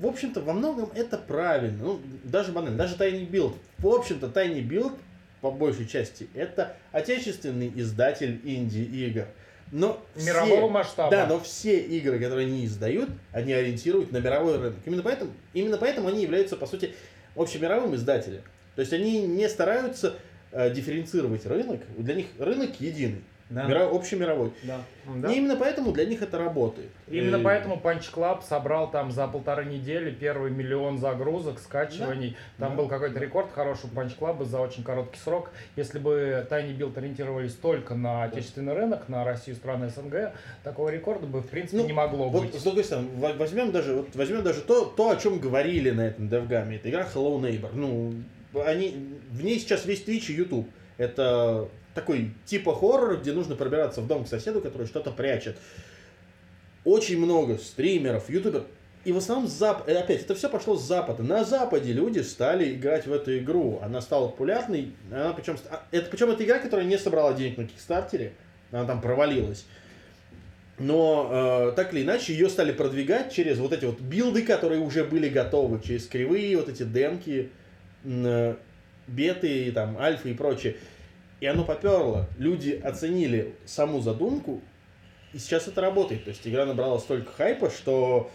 в общем-то, во многом это правильно. Ну, даже банально, даже Tiny Build. В общем-то, Tiny Build, по большей части, это отечественный издатель инди-игр. Но все- Мирового масштаба. Да, но все игры, которые они издают, они ориентируют на мировой рынок. Именно поэтому, именно поэтому они являются, по сути, общемировым издателем. То есть они не стараются э, дифференцировать рынок. Для них рынок единый, Да. мира- общемировой. Да. Да. И именно поэтому для них это работает. Именно И- поэтому Punch Club собрал там за полторы недели первый миллион загрузок, скачиваний. Там Да. был какой-то рекорд хороший у Punch Club за очень короткий срок. Если бы Tiny Build ориентировались только на отечественный рынок, на Россию, страны СНГ, такого рекорда бы в принципе Ну, не могло Вот, быть. с другой стороны, во- возьмем даже, вот, возьмем даже то, то, о чем говорили на этом девгаме. Это игра Hello Neighbor. Ну, они, в ней сейчас весь Twitch и YouTube. Это такой типа хоррор, где нужно пробираться в дом к соседу, который что-то прячет. Очень много стримеров, ютуберов. И в основном, зап... э, опять, это все пошло с Запада. На Западе люди стали играть в эту игру. Она стала популярной. Она причем... Это, причем это игра, которая не собрала денег на Кикстартере. Она там провалилась. Но э, так или иначе ее стали продвигать через вот эти вот билды, которые уже были готовы, через кривые вот эти демки, э, беты, там, альфы и прочее. И оно поперло. Люди оценили саму задумку, и сейчас это работает. То есть игра набрала столько хайпа, что,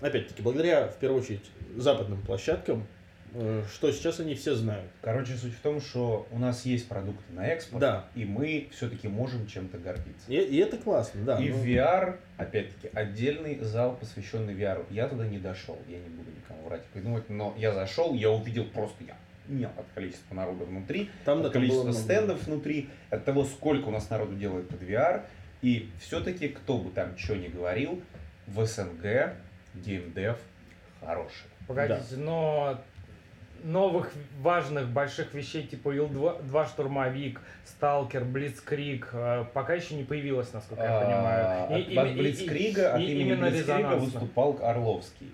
опять-таки, благодаря, в первую очередь, западным площадкам, э, что сейчас они все знают. Короче, суть в том, что у нас есть продукты на экспорт, Да. и мы все-таки можем чем-то гордиться. И, и это классно, да. и ну, VR, опять-таки, отдельный зал, посвященный VR. Я туда не дошел, я не буду никому врать и придумывать, но я зашел, я увидел просто я нет от количества народа внутри, Там, да, от там было количества много. стендов внутри, от того, сколько у нас народу делает под VR. И все-таки, кто бы там что ни говорил, в СНГ геймдев хороший. Погодите, но новых важных больших вещей типа Ил-2 2 штурмовик, Сталкер, Блицкрик э, пока еще не появилось, насколько я А, понимаю. От, И- от и- и- Блицкрига, от имени именно Блицкрига выступал Орловский.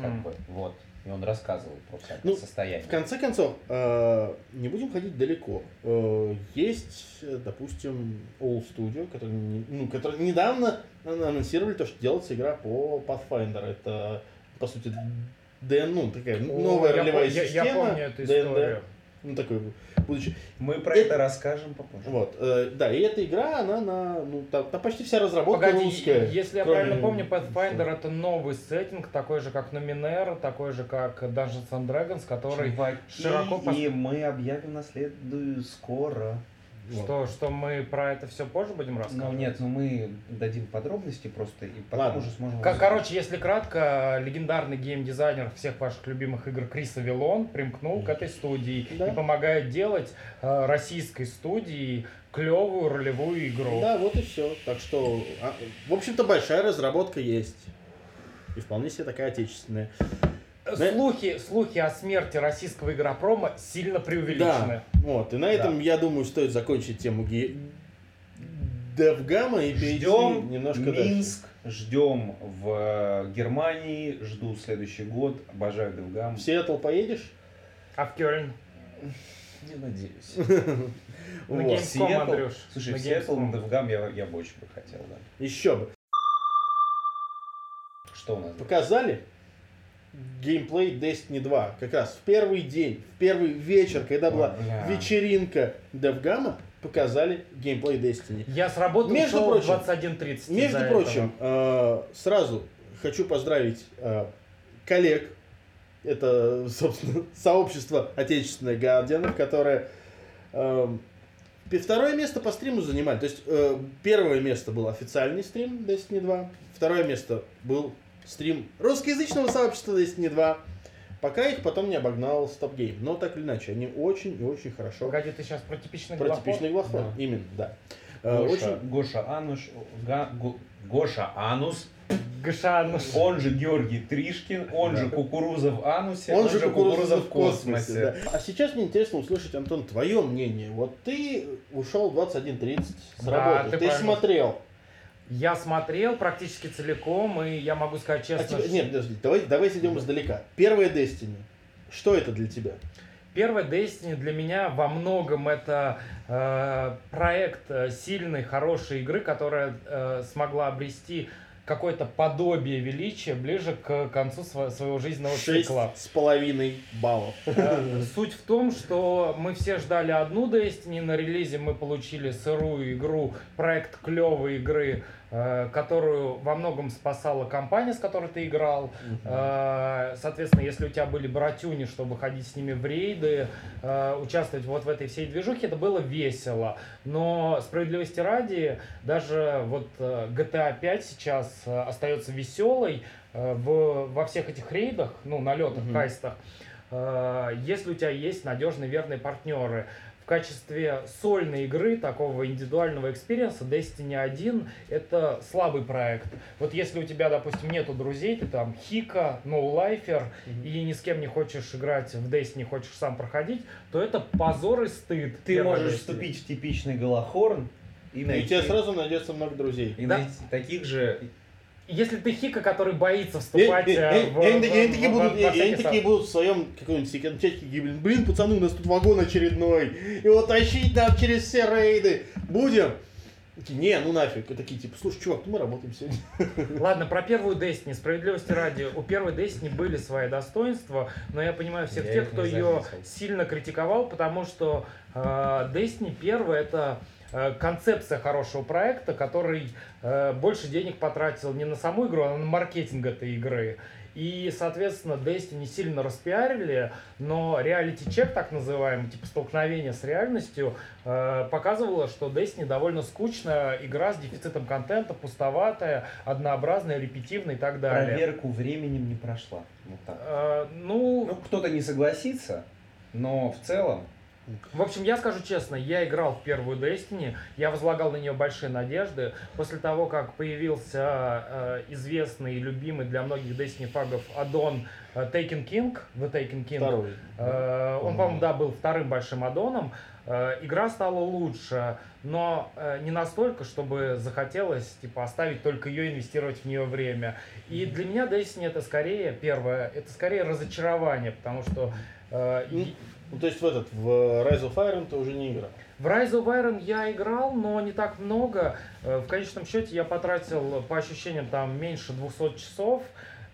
Как бы, вот. И он рассказывал про всякое Ну, состояние. В конце концов, э, не будем ходить далеко. Э, Есть, э, допустим, All Studio, который, ну, который недавно анонсировали то, что делается игра по Pathfinder. Это, по сути, ДН, ну, такая О, новая я ролевая пом- я- система. Я помню эту историю. Ну, такой будущий. Мы про Это- это расскажем попозже. Вот, э, да, и эта игра, она на, ну, там, там почти вся разработка Погоди, русская. если я правильно помню, Pathfinder это новый сеттинг, такой же как Numenera, такой же как Dungeons and Dragons, который Чуваки, широко и мы объявим наследую скоро. Вот. что, что мы про это все позже будем Ну рассказывать. нет, ну мы дадим подробности просто и потом Ладно. уже сможем... Ко- Короче, если кратко, легендарный геймдизайнер всех ваших любимых игр Крис Авилон примкнул к этой студии Да. и помогает делать э, российской студии клевую ролевую игру. Да, вот и все. Так что, а, в общем-то, большая разработка есть. И вполне себе такая отечественная. Э, Да. Слухи, слухи о смерти российского игропрома сильно преувеличены. Да, вот. И на этом, я думаю, стоит закончить тему ге... DevGAMM а и Ждем немножко дальше. Минск, ждем в э, Германии, жду следующий год, обожаю DevGAMM. В Сиэтл поедешь? А в Кёльн? Не надеюсь. На [laughs] Сиэтл- Андрюш. Слушай, в Сиэтл на DevGAMM я, я бы очень бы хотел, да. Еще бы. Что у нас? Показали геймплей Destiny 2. Как раз в первый день, в первый вечер, когда была Бля. вечеринка DevGAMM а, показали геймплей Destiny. Я с работы Между прочим, 21.30 Между прочим, э, сразу хочу поздравить э, коллег. Это, собственно, [laughs] сообщество отечественных гардианов, которое э, второе место по стриму занимали. То есть э, первое место был официальный стрим Destiny 2, второе место был стрим русскоязычного сообщества Destiny 2, пока их потом не обогнал Stop Game. Но так или иначе, они очень и очень хорошо Погоди, ты сейчас про типичный про главход? типичный главход. Да. Именно, да. Э, Гоша, очень- Гоша Ануш, Га- Го- Гоша Анус, Гшануш. он же Георгий Тришкин, он же Да. Кукуруза в анусе, Он же кукуруза в космосе. космосе. да. А сейчас мне интересно услышать, Антон, твое мнение. Вот ты ушел в 21.30 с Да, работы, ты ты, смотрел. Я смотрел практически целиком, и я могу сказать А честно, тебе- что Нет, подожди, давай, давай идем издалека. Первая Destiny. Что это для тебя? первая Destiny для меня во многом это э, проект э, сильной, хорошей игры, которая э, смогла обрести какое-то подобие величия ближе к концу сво- своего жизненного Шесть цикла. с половиной баллов. Э, Суть в том, что мы все ждали одну Destiny, на релизе мы получили сырую игру, проект клевой игры, которую во многом спасала компания, с которой ты играл. Э, Соответственно, если у тебя были братюни, чтобы ходить с ними в рейды, э, участвовать вот в этой всей движухе, это было весело. Но справедливости ради, даже вот э, GTA 5 сейчас э, остается веселой э, в, во всех этих рейдах, ну, налетах, Мгм. heist ах. э, если у тебя есть надежные верные партнеры. В качестве сольной игры, такого индивидуального experience а, Destiny 1 это слабый проект. Вот если у тебя, допустим, нету друзей, ты там хика, ноулайфер, и ни с кем не хочешь играть в Destiny, хочешь сам проходить, то это позор и стыд. Ты можешь Destiny. вступить в типичный голохорн и И найти... тебе сразу найдется много друзей. И Да. найти таких же Если ты хика, который боится вступать и- в- они такие- будут- и- и они такие будут в своем каком-нибудь секонд-чатике, блин, блин, пацаны, у нас тут вагон очередной, его тащить нам через все рейды, будем? Не, ну нафиг. И такие, типа, слушай, чувак, ну мы работаем сегодня. [laughs] Ладно, про первую Destiny, справедливости ради, у первой Destiny были свои достоинства, но я понимаю всех Я тех, кто ее сильно критиковал, потому что э, Destiny первая это концепция хорошего проекта, который э, больше денег потратил не на саму игру, а на маркетинг этой игры. И, соответственно, Destiny сильно распиарили, но реалити-чек, так называемый, типа столкновение с реальностью, э, показывало, что Destiny довольно скучная игра с дефицитом контента, пустоватая, однообразная, репетивная и так далее. Проверку временем не прошла. Вот так. Э, ну, Ну, кто-то не согласится, но в целом... в общем, я скажу честно, я играл в первую Destiny, я возлагал на нее большие надежды. После того, как появился э, известный и любимый для многих Destiny фагов аддон э, Taken King, The Taken King, Второй. Э, Он, по-моему, да, был вторым большим аддоном. Э, Игра стала лучше, но э, не настолько, чтобы захотелось типа оставить только ее, инвестировать в нее время. И для меня Destiny это скорее первое, это скорее разочарование, потому что э, Ну, то есть в этот, в Rise of Iron ты уже не играл. в Rise of Iron я играл, но не так много. Э, В конечном счете я потратил, по ощущениям, там меньше 200 часов.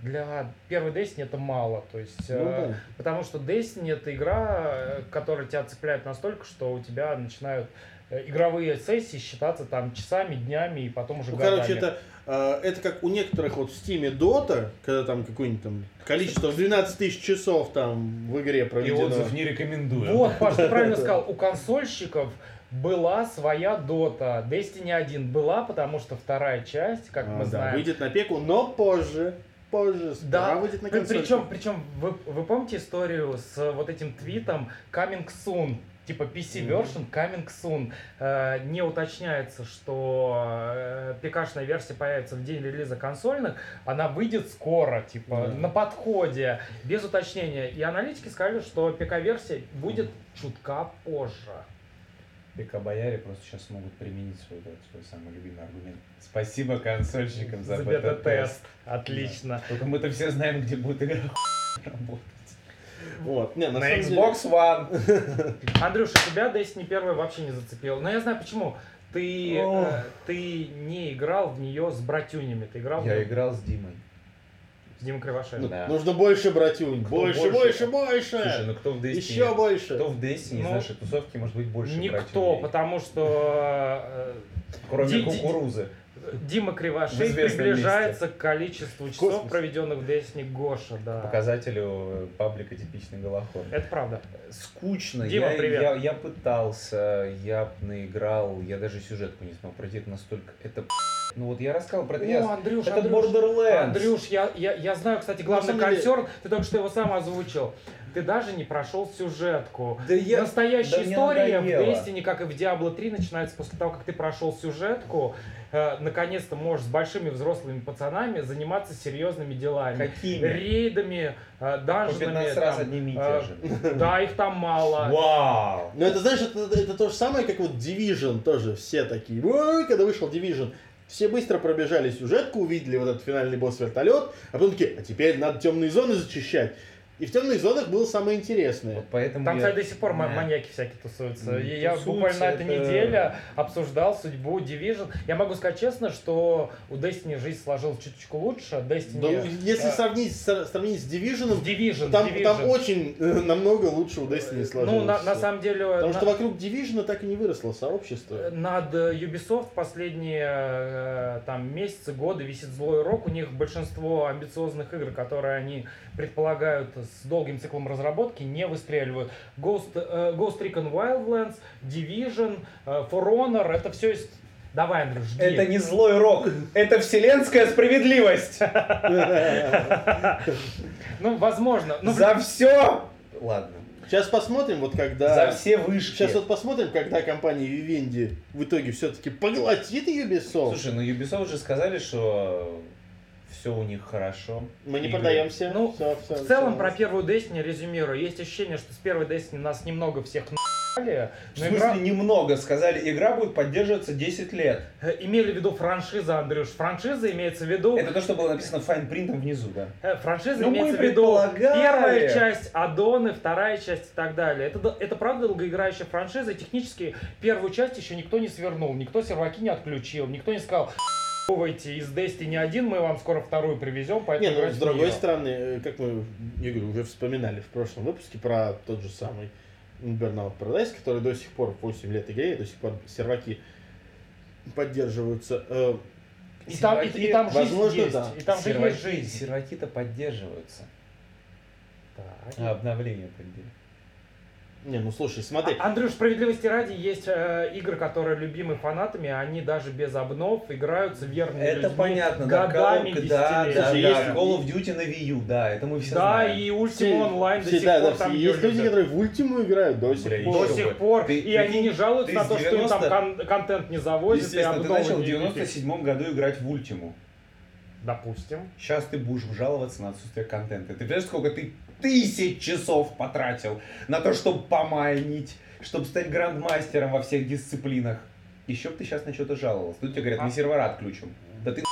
Для первой Destiny это мало. То есть, Ну, э, да. Потому что Destiny это игра, которая тебя цепляет настолько, что у тебя начинают э, игровые сессии считаться там часами, днями и потом уже Ну, годами. короче, это, это как у некоторых вот в стиме Dota, когда там какое-нибудь там количество в 12 тысяч часов там в игре И проведено. отзыв не рекомендую. Вот, Паш, ты правильно [laughs] сказал, у консольщиков была своя Dota. Destiny 1 была, потому что вторая часть, как А, мы да, знаем, выйдет на пеку, но позже. Позже. Да, выйдет на при- консоль. причем, причем вы, вы помните историю с вот этим твитом coming soon? Типа PC version coming soon. Э, не уточняется, что э, ПКшная версия появится в день релиза консольных, она выйдет скоро, типа Да. на подходе, без уточнения. И аналитики сказали, что ПК-версия будет чутка позже. ПК-бояре просто сейчас могут применить свой, да, свой самый любимый аргумент. Спасибо консольщикам за, За бета-тест. бета-тест. Отлично. Только мы-то все знаем, где будет игра [laughs] работать. Вот. Не, на, На самом деле- Xbox One. [laughs] Андрюша, тебя Destiny 1 вообще не зацепил. Но я знаю почему. Ты, э, ты не играл в нее с братюнями, ты играл в Я неё играл с Димой. с Димой Кривошеем. Ну, Да. Нужно больше, братюнь. Больше, больше, больше? больше. Слушай, ну кто в Destiny? Еще больше. Кто в Destiny Ну, из нашей тусовки может быть больше Никто, братьев? потому что э, Кроме Ди- ди- кукурузы. Дима Кривошей приближается к количеству часов, Космос. проведенных в Destiny Гоша, да. Показателю паблика типичный голохон. Это правда. Скучно. Дима, я, привет. Я, я пытался, я наиграл, я даже сюжетку не смог пройти, это настолько... Это Ну вот я рассказал про это. О, я- Андрюш, Это Андрюш, Borderlands. Андрюш, я, я, я знаю, кстати, главный На самом деле- консерн, ты только что его сам озвучил. Ты даже не прошел сюжетку. Да я... Настоящая да история в. Destiny, как и в Diablo 3, начинается после того, как ты прошел сюжетку. Э, наконец-то можешь с большими взрослыми пацанами заниматься серьезными делами. Какими? Рейдами, э, По данженами. 15 раз там, одними и э, те же. Да, их там мало. Вау! Ну это, знаешь, это, это то же самое, как вот Division тоже. Все такие, ой, когда вышел Division. Все быстро пробежали сюжетку, увидели вот этот финальный босс вертолет, а потом такие, а теперь надо темные зоны зачищать. И в темных зонах было самое интересное. Вот поэтому Там, я... кстати, до сих пор Да. маньяки всякие тусуются. Ну, И я буквально на этой это- неделе обсуждал судьбу Division. Я могу сказать честно, что у Destiny жизнь сложилась чуточку лучше. Destiny... Да, если э, сравнить, с- сравнить с Division, Division, там, Division. там очень э, намного лучше у Destiny сложилось. Ну, на, на самом деле... Потому на- что вокруг Division так и не выросло сообщество. Над э, Ubisoft последние э, там месяцы, годы висит злой рок. У них большинство амбициозных игр, которые они предполагают с долгим циклом разработки, не выстреливают. Ghost, э, Ghost Recon Wildlands, Division, э, For Honor, это все есть... Давай, Андрюш, жги. Это не злой рок, это вселенская справедливость. [laughs] Ну, возможно. Ну, За все ладно. Сейчас посмотрим, вот когда... За все вышки. Сейчас вот посмотрим, когда компания Vivendi в итоге все-таки поглотит Ubisoft. Слушай, ну Ubisoft же сказали, что все у них хорошо. мы не игры. продаемся. Ну, Всё, всё, В целом, всё. про первую Destiny резюмирую. Есть ощущение, что с первой Destiny нас немного всех на***ли, В но смысле, игра... немного сказали, игра будет поддерживаться 10 лет. э, Имели в виду франшиза, Андрюш. Франшиза имеется в виду... Это то, что было написано файн-принтом внизу, да? Э, Франшиза Ну, мы имеется в виду первая часть Адоны, вторая часть и так далее. Это, это правда долгоиграющая франшиза. Технически первую часть еще никто не свернул, никто серваки не отключил, никто не сказал «Ебывайте, из Destiny 1 мы вам скоро вторую привезем, поэтому Не, ну с другой неё». стороны, э, как мы, говорю, уже вспоминали в прошлом выпуске про тот же самый Burnout Paradise, который до сих пор 8 лет игре, и до сих пор серваки поддерживаются. Э, И там, и, и там жизнь Возможно, есть, да. и там же есть жизнь. серваки-то поддерживаются. Так. А обновление поддерживают. Не, ну слушай, смотри. А- Андрюш, справедливости ради, есть э, игры, которые любимы фанатами, они даже без обнов играются верными Это людьми понятно, да, годами, Call- да, да, Слушай, да, есть- Call of Duty на Wii U, да, это мы все Да, знаем. и Все- Ultima Online до все- сих да, пор да, там все- есть люди, которые в Ультиму играют до сих Бля, пор. До сих пор. Ты- и они не жалуются ты на то, что им там 90 кон- контент не завозят. и Естественно, ты обновы начал в не- не- 97 году играть в Ультиму. Допустим. Сейчас ты будешь жаловаться на отсутствие контента. Ты понимаешь, сколько ты тысяч часов потратил на то, чтобы помайнить, чтобы стать грандмастером во всех дисциплинах. Еще бы ты сейчас на что-то жаловался. Тут тебе говорят, мы сервера отключим. Да ты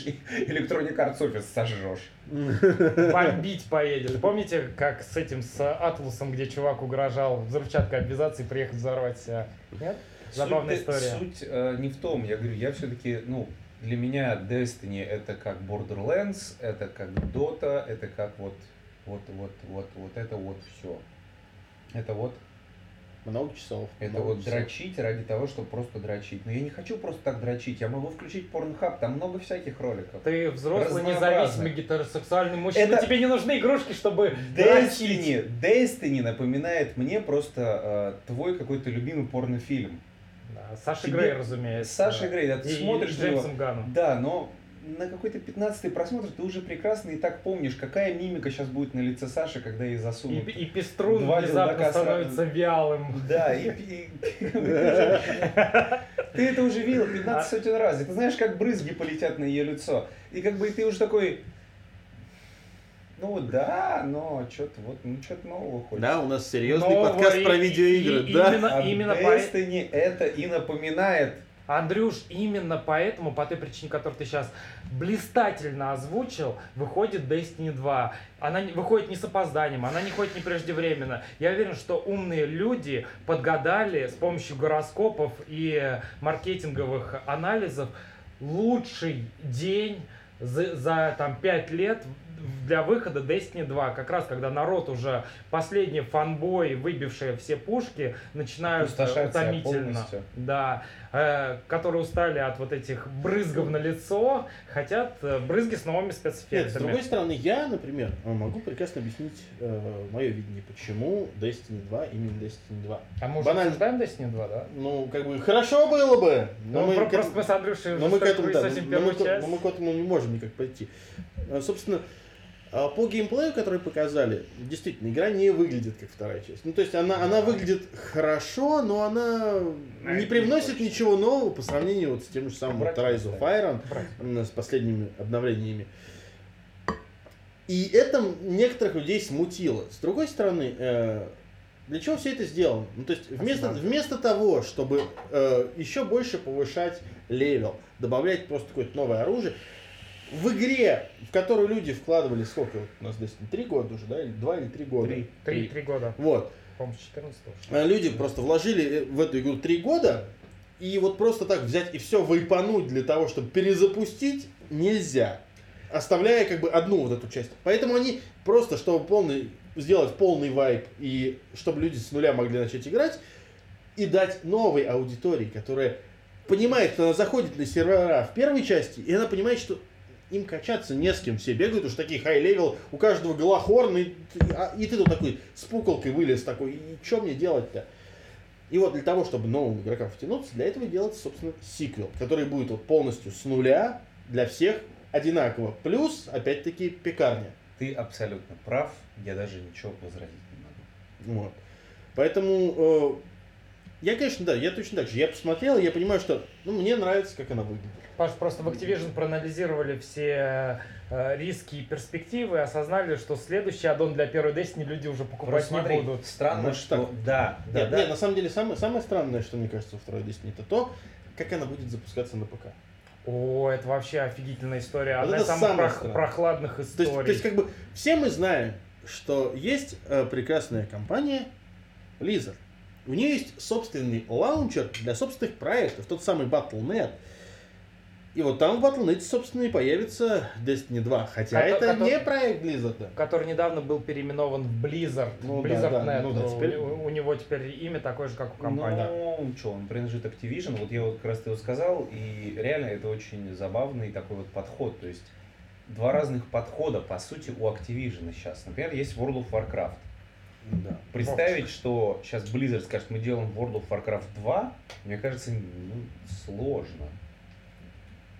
[laughs] Electronic Arts Office сожжешь. [laughs] Бомбить поедешь. Помните, как с этим, с Атлусом, где чувак угрожал взрывчаткой обвязаться и приехать взорвать себя? Нет? Забавная Суть- история. Суть э, не в том, я говорю, я все-таки, ну, для меня Destiny это как Borderlands, это как Dota, это как вот, вот, вот, вот, вот это вот все. Это вот, Много часов. это много вот часов. дрочить ради того, чтобы просто дрочить. Но я не хочу просто так дрочить, я могу включить Pornhub, там много всяких роликов. Ты взрослый, независимый гетеросексуальный мужчина. Это- Тебе не нужны игрушки, чтобы дрочить. Destiny, Destiny напоминает мне просто э, твой какой-то любимый порнофильм. Да, Саша Тебе- Грей, разумеется. Саша Грей, да, ты И смотришь него, Джеймсом Ганном. Да, но на какой-то 15 просмотр ты уже прекрасно и так помнишь, какая мимика сейчас будет на лице Саши, когда ей И, засунут. и Пеструн Два внезапно становится вялым. Да, и, и- [laughs] ты это уже видел 15 сотен раз, и ты знаешь, как брызги полетят на ее лицо. И как бы ты уже такой, ну да, но что-то вот, ну что-то нового хочется. Да, у нас серьезный подкаст про и- видеоигры, и- да. Именно, А именно по... Destiny это и напоминает. Андрюш, именно поэтому, по той причине, которую ты сейчас блистательно озвучил, выходит Destiny 2. Она не- выходит не с опозданием, она не ходит не преждевременно. Я уверен, что умные люди подгадали с помощью гороскопов и маркетинговых анализов лучший день за, за там 5 лет для выхода Destiny 2. Как раз когда народ уже последние фанбои, выбившие все пушки, начинают э, утомительно. полностью. Да, э, которые устали от вот этих брызгов на лицо, хотят э, брызги с новыми Нет, спецэффектами. с другой стороны, я, например, э, могу прекрасно объяснить мое видение, почему Destiny 2 именно Destiny 2. а мы уже банально. обсуждаем Destiny 2, да? Ну, как бы, хорошо было бы, но Ну, мы... про- к просто этому- мы с Андрюшей но мы к этому, да, но мы, к- но мы к этому не можем никак пойти. Э, Собственно, по геймплею, который показали, действительно, игра не выглядит как вторая часть. Ну, то есть она, она выглядит хорошо, но она А, не привносит не ничего нового по сравнению вот с тем же самым Обратно Rise of. Iron, Брать. с последними обновлениями. И это некоторых людей смутило. С другой стороны, э, для чего все это сделано? Ну, то есть вместо, вместо того, чтобы э, еще больше повышать level, добавлять просто какое-то новое оружие, в игре, в которую люди вкладывали сколько вот у нас здесь? Три года уже, да? Или два или три года? Три. Три, три года. Вот. По-моему, с 14 А Люди просто вложили в эту игру три года, и вот просто так взять и все вайпануть для того, чтобы перезапустить, нельзя. Оставляя как бы одну вот эту часть. Поэтому они просто, чтобы полный, сделать полный wipe, и чтобы люди с нуля могли начать играть, и дать новой аудитории, которая понимает, что она заходит на сервера в первой части, и она понимает, что им качаться не с кем, все бегают уж такие high-level, у каждого Gjallarhorn, и, ты- а- и ты тут такой с пуколкой вылез такой, и что мне делать-то? И вот для того, чтобы новым игрокам втянуться, для этого делается, собственно, сиквел, который будет вот полностью с нуля для всех одинаково. Плюс, опять-таки, пекарня. Ты абсолютно прав, я даже ничего возразить не могу. Вот. Поэтому э, я, конечно, да, я точно так же. Я посмотрел, и я понимаю, что ну, мне нравится, как она выглядит. Паш, просто в Activision проанализировали все э, риски и перспективы осознали, что следующий аддон для первой Destiny люди уже покупать Просто смотри, не будут. странно, Может, что... так. Да, да, Нет, да. нет, на самом деле самое, самое странное, что мне кажется во второй Destiny, это то, как она будет запускаться на ПК. О, это вообще офигительная история. Вот Одна это из самых прох- странное. прохладных То есть, историй. то есть, как бы, все мы знаем, что есть э, прекрасная компания Blizzard. У нее есть собственный лаунчер для собственных проектов, тот самый Battle.net. И вот там в Battle.net, собственно, и появится Destiny 2. Хотя Кото- это кото- не проект Blizzard. который недавно был переименован в Blizzard. Ну да, Blizzard.net. да, ну да, У- теперь- у, у него теперь имя такое же, как у компании. Ну, что, он принадлежит Activision, вот я вот как раз его сказал, и реально это очень забавный такой вот подход, то есть два разных подхода, по сути, у Activision сейчас. Например, есть World of Warcraft. Да. Представить, что сейчас Blizzard скажет, мы делаем World of Warcraft 2, мне кажется, ну, сложно.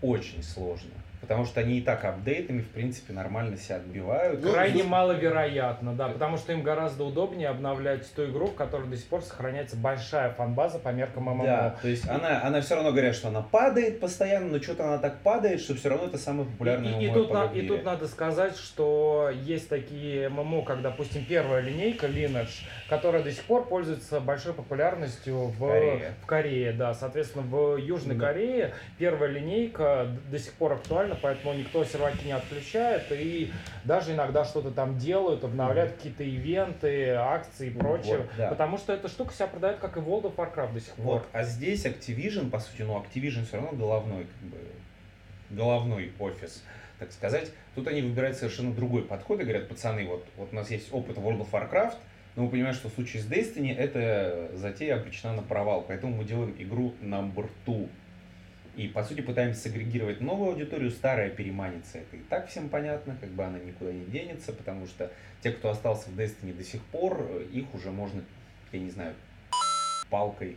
Очень сложно. Потому что они и так апдейтами, в принципе, нормально себя отбивают. Ну, Крайне ну, маловероятно, да, потому что им гораздо удобнее обновлять ту игру, в которой до сих пор сохраняется большая фанбаза по меркам ММО. Да, то есть она, она все равно говорят, что она падает постоянно, но что-то она так падает, что все равно это самый популярный И, и MMORPG тут на- и тут надо сказать, что есть такие ММО, как, допустим, первая линейка Lineage, которая до сих пор пользуется большой популярностью в Корее. в Корее, да. Соответственно, в Южной Да. Корее первая линейка до сих пор актуальна, поэтому никто серваки не отключает, и даже иногда что-то там делают, обновляют какие-то ивенты, акции и прочее. Вот, да. Потому что эта штука себя продает, как и World of Warcraft до сих пор. Вот, а здесь Activision, по сути, ну, Activision все равно головной, как бы, головной офис, так сказать. Тут они выбирают совершенно другой подход и говорят, пацаны, вот, вот у нас есть опыт World of Warcraft, но мы понимаем, что в случае с Destiny эта затея обречена на провал, поэтому мы делаем игру number two. И, по сути, пытаемся сагрегировать новую аудиторию, старая переманится. Это и так всем понятно, как бы она никуда не денется, потому что те, кто остался в Destiny до сих пор, э, их уже можно, я не знаю, палкой.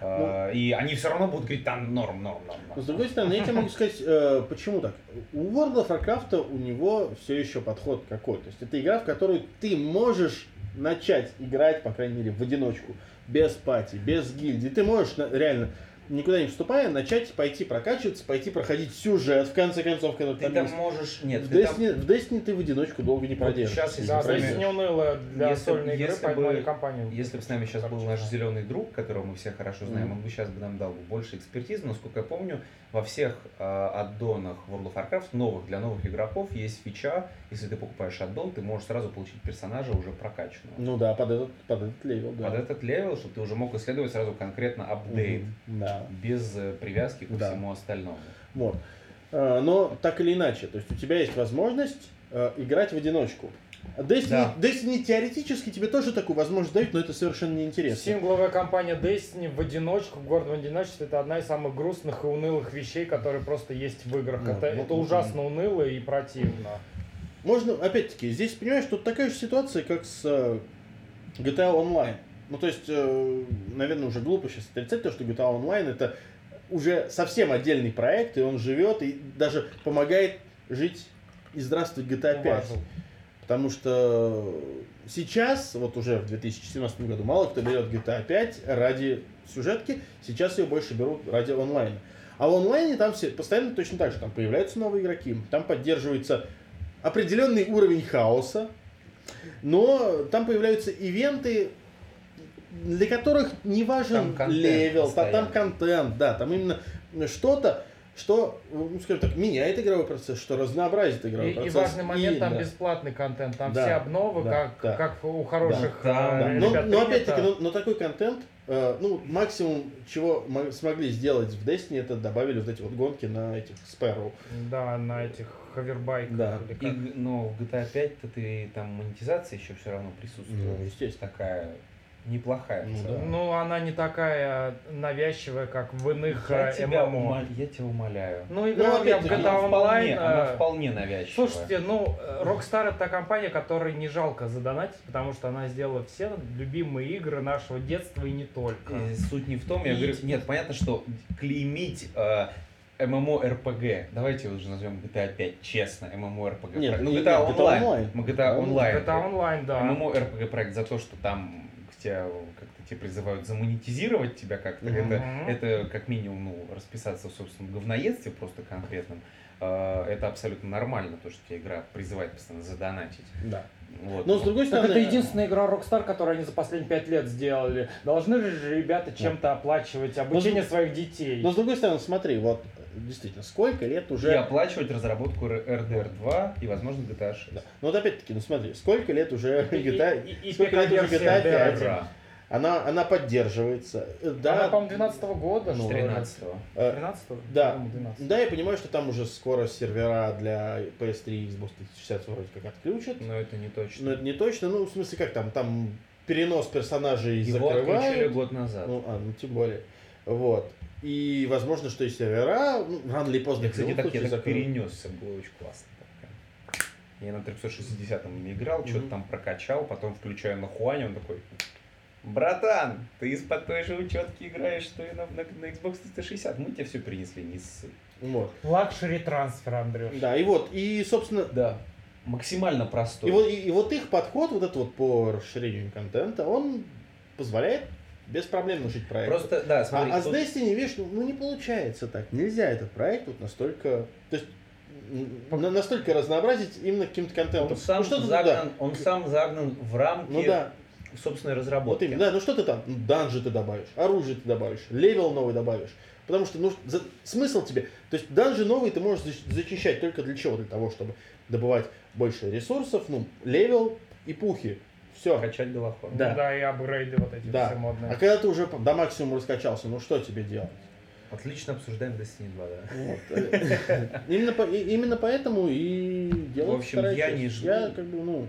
Э, И они все равно будут говорить, там норм, норм, норм. Но норм». с другой стороны, я тебе могу сказать, э, почему так. У World of Warcraft у него все еще подход какой. То есть это игра, в которую ты можешь начать играть, по крайней мере, в одиночку, без пати, без гильдии. Ты можешь реально, никуда не вступая, начать пойти прокачиваться, пойти проходить сюжет, в конце концов, когда Ты там там есть. можешь... Нет, в, ты там- Destiny, в Destiny ты в одиночку долго не Вот продержишься. щас, если не уныло для Если- сольной игры, если поэтому бы- компанию. Если бы с нами сейчас был наш зеленый друг, которого мы все хорошо знаем, он бы сейчас бы нам дал бы больше экспертизы, но, сколько я помню, во всех э, аддонах World of Warcraft, новых для новых игроков, есть фича, если ты покупаешь аддон, ты можешь сразу получить персонажа уже прокачанного. Ну да, под этот, под этот level, да. Под этот level, чтобы ты уже мог исследовать сразу конкретно update, Мгм, Да. без э, привязки ко Да. всему остальному. Вот. Э, Но так или иначе, то есть у тебя есть возможность э, играть в одиночку. Destiny, Да. Destiny теоретически тебе тоже такую возможность дают, но это совершенно неинтересно. Сингловая кампания Destiny в одиночку, в городе в одиночестве, это одна из самых грустных и унылых вещей, которые просто есть в играх. Ну, это, ну, это ужасно уныло и противно. Можно, опять-таки, здесь, понимаешь, тут такая же ситуация, как с э, GTA Online. Ну, то есть, э, наверное, уже глупо сейчас отрицать то, что GTA Online это уже совсем отдельный проект, и он живет, и даже помогает жить и здравствовать GTA 5. Уважил. Потому что сейчас, вот уже в 2017 году, мало кто берет GTA 5 ради сюжетки, сейчас ее больше берут ради онлайна. А в онлайне там все постоянно точно так же, там появляются новые игроки, там поддерживается определенный уровень хаоса, но там появляются event ы, для которых не важен Там level, та- там постоянно. контент, да, там именно что-то, что, ну, скажем так, меняет игровой процесс, что разнообразит И, игровой и процесс. важный момент, И, там да. бесплатный контент, там Да, все обновы, да, как, да. как у хороших Да, э, да. Но, ребят но принято. опять-таки, но, но такой контент, э, ну, максимум, чего мо- смогли сделать в Destiny, это добавили вот эти вот гонки на этих Sparrow. Да, на этих хавербайках. Да. или И, как. г- но в GTA 5 то ты там монетизация еще все равно присутствует. Ну, естественно. Такая неплохая. Ну да. Ну, она не такая навязчивая, как в иных Я э, тебя, ММО. ума- я тебя умоляю. Ну, играл я в GTA Она вполне, Online. она э, вполне навязчивая. Слушайте, ну, э, Rockstar это та компания, которой не жалко задонатить, потому что она сделала все любимые игры нашего детства и не только. Э, Суть не в том, я И- говорю, нет, понятно, что клеймить э, MMORPG, давайте уже назовем GTA 5 честно, MMORPG Нет, проект. Ну, GTA нет, GTA Online, Online. GTA Ну, Online. GTA Online, да. MMORPG проект за то, что там тебя как-то тебе призывают замонетизировать тебя как-то, Мгм. это, это как минимум ну, расписаться в собственном говноедстве просто конкретном. Э, Это абсолютно нормально, то, что тебя игра призывает постоянно задонатить. Да. Вот. Но с другой Так стороны... это единственная игра Rockstar, которую они за последние пять лет сделали. Должны же ребята чем-то оплачивать обучение своих детей. Но с другой стороны, смотри, вот действительно, сколько лет уже... И оплачивать разработку RDR 2 и, возможно, GTA 6. Да. Ну вот опять-таки, ну смотри, сколько лет уже И- и- GTA... и- и сколько лет уже GTA 5? RDR. Она, она поддерживается. Э, Да, Она, по-моему, 12 года, Ну, что ли? 13 э, 13 Да. По-моему, 12. да, я понимаю, что там уже скоро сервера для PS3 и Xbox 360 вроде как отключат. Но это не точно. Но это не точно. Ну, в смысле, как там? Там перенос персонажей Его отключили закрывают. год назад. Ну, а, ну, тем более. Вот. И возможно, что и сервера ну, рано или поздно я, кстати, так, я так перенесся, было очень классно. Я на 360 ими играл, что-то Мгм. там прокачал, потом включаю на Хуане, он такой, братан, ты из-под той же учетки играешь, что и на, на, на Xbox 360. Мы тебе все принесли, не ссы. Вот. Luxury transfer, Андрюш. Да, и вот, и, собственно, Да. Максимально простой. И вот, и, и вот их подход, вот этот вот по расширению контента, он позволяет без проблем жить проект. Просто, да, а, смотри, а с тут- Destiny, видишь, ну, ну, не получается так. Нельзя этот проект вот настолько... То есть настолько разнообразить именно каким-то контентом. он сам, ну, что загнан, да, он сам загнан в рамки Ну да, собственной вот разработки. именно, да, ну что ты там, ну, данжи ты добавишь, оружие ты добавишь, level новый добавишь. Потому что, ну, за- смысл тебе, то есть данжи новые ты можешь зачищать только для чего? Для того, чтобы добывать больше ресурсов, ну, level и пухи. Все. Качать голофон. Да. да, и апгрейды вот эти Да. все модные. А когда ты уже до максимума раскачался, ну что тебе делать? Отлично обсуждаем Destiny 2, да. Вот. э, [laughs] Именно, по- и- именно поэтому и делать В общем, старайтесь. я не жду. Я как бы, ну,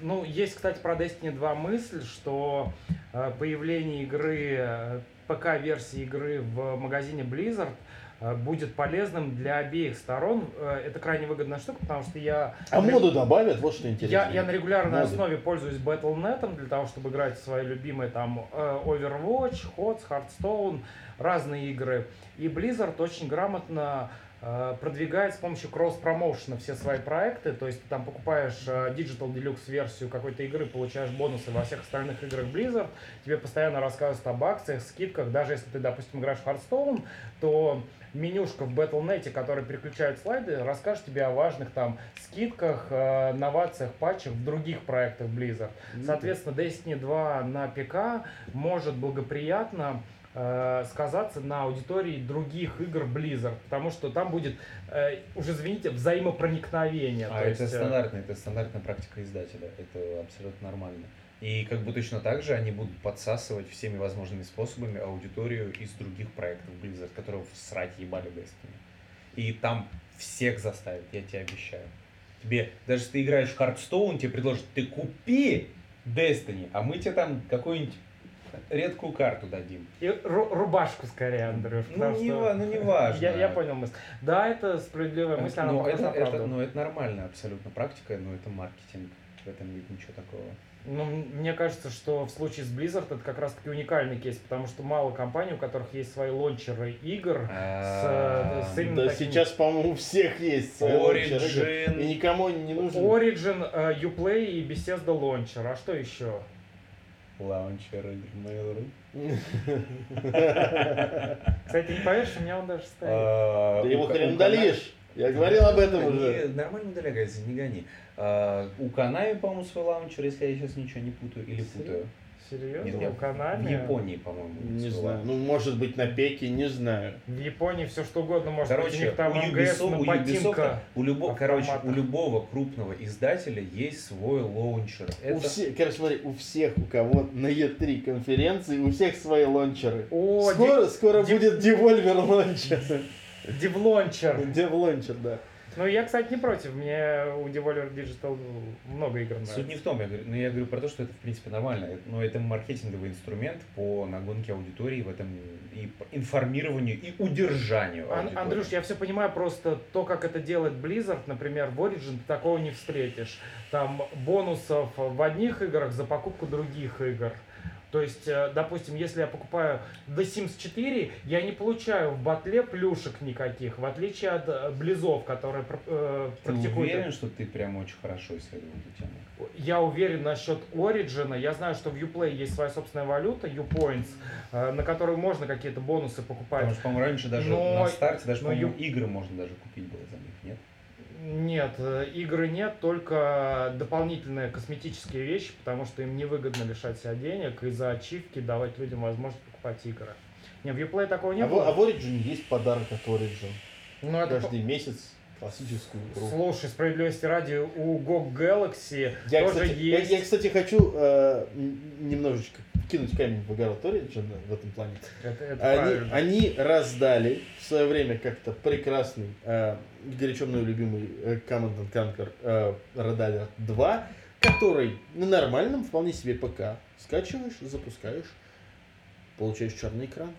Ну, есть, кстати, про Destiny 2 мысль, что э, появление игры, э, ПК-версии игры в магазине Blizzard будет полезным для обеих сторон. Э, это крайне выгодная штука, потому что я... а моду добавят, вот что интересно. Я, я на регулярной Моды. основе пользуюсь Battle.net для того, чтобы играть в свои любимые там э, Overwatch, HOTS, Hearthstone, разные игры. И Blizzard очень грамотно э, продвигает с помощью кросс-промоушена все свои проекты. То есть ты там покупаешь э, Digital Deluxe версию какой-то игры, получаешь бонусы во всех остальных играх Blizzard. Тебе постоянно рассказывают об акциях, скидках. Даже если ты, допустим, играешь в Hearthstone, то менюшка в Battle.net, которая переключает слайды, расскажет тебе о важных там скидках, э, новациях, патчах в других проектах Blizzard. Соответственно, Destiny 2 на ПК может благоприятно э, сказаться на аудитории других игр Blizzard, потому что там будет э, уже, извините, взаимопроникновение. А То это есть, э, стандартная, это стандартная практика издателя. Это абсолютно нормально. И как бы точно так же они будут подсасывать всеми возможными способами аудиторию из других проектов Blizzard, которые всрать ебали Destiny. И там всех заставят, я тебе обещаю. Тебе, даже если ты играешь в Hearthstone, тебе предложат, ты купи Destiny, а мы тебе там какую-нибудь редкую карту дадим. И ру- рубашку скорее, Андрюш. Ну, не, что- ну, не важно. Я, я понял мысль. Да, это справедливая мысль, она Ну, это, это, правду. ну, это нормальная абсолютно практика, но это маркетинг. В этом нет ничего такого. Ну, мне кажется, что в случае с Blizzard это как раз-таки уникальный кейс, потому что мало компаний, у которых есть свои лончеры игр. А, с именно Да таким- сейчас, по-моему, у всех есть свои лончеры, Origin. И никому не нужен. Origin, э, Uplay и Bethesda Launcher. А что еще? Launcher Mail.ru. Кстати, не поверишь, у меня он даже стоит. А, Ты его у Ка- хрен удалишь. Я говорил об этом уже. Нормально удаляется, не гони. А, У Konami, по-моему, свой launcher, если я сейчас ничего не путаю, или путаю. Серьезно? Нет, нет, в Konami? В Японии, по-моему. Не свой знаю. лаунчер. Ну, может быть, на пеке, не знаю. В Японии все что угодно может быть. У Короче, них там у Ubisoft, у. Ubisoft, у, любо- короче, у любого крупного издателя есть свой launcher. У Это все, короче, смотри, у всех, у кого на E3 конференции, у всех свои launcher ы. О, скоро скоро ди- будет Devolver launcher. Dev launcher. Dev launcher, да. Ну, я, кстати, не против. Мне у Devolver Digital много игр нравится. Суть не в том, я говорю, но я говорю про то, что это в принципе нормально, но это маркетинговый инструмент по нагонке аудитории в этом и информированию и удержанию Ан- аудитории. Андрюш, я все понимаю, просто то, как это делает Blizzard, например, в Origin, ты такого не встретишь. Там бонусов в одних играх за покупку других игр. То есть, э, допустим, если я покупаю The Sims 4, я не получаю в батле плюшек никаких, в отличие от э, Близов, которые э, Ты практикуют... уверен, что ты прям очень хорошо исследовал эту тему? Я уверен насчет Origin. Я знаю, что в Uplay есть своя собственная валюта, Upoints, э, на которую можно какие-то бонусы покупать. Потому что, по-моему, раньше даже Но- на старте, даже, но по-моему, ю- игры можно даже купить было за них, нет? Нет, э, игры нет, только дополнительные косметические вещи, потому что им невыгодно лишать себя денег и за ачивки давать людям возможность покупать игры. Не, в Uplay такого не А в, было. а в Origin есть подарок от Origin. Ну, это Каждый месяц классическую игру. Слушай, справедливости ради, у GOG Galaxy Я, тоже кстати, я- есть. я, кстати, хочу э, немножечко кинуть камень в Origin в этом плане. Это, это Они, правильно. они раздали в свое время как-то прекрасный, э, горячо мной любимый э, Command and Conquer э, Red Alert 2, который на нормальном вполне себе ПК скачиваешь, запускаешь, получаешь черный экран.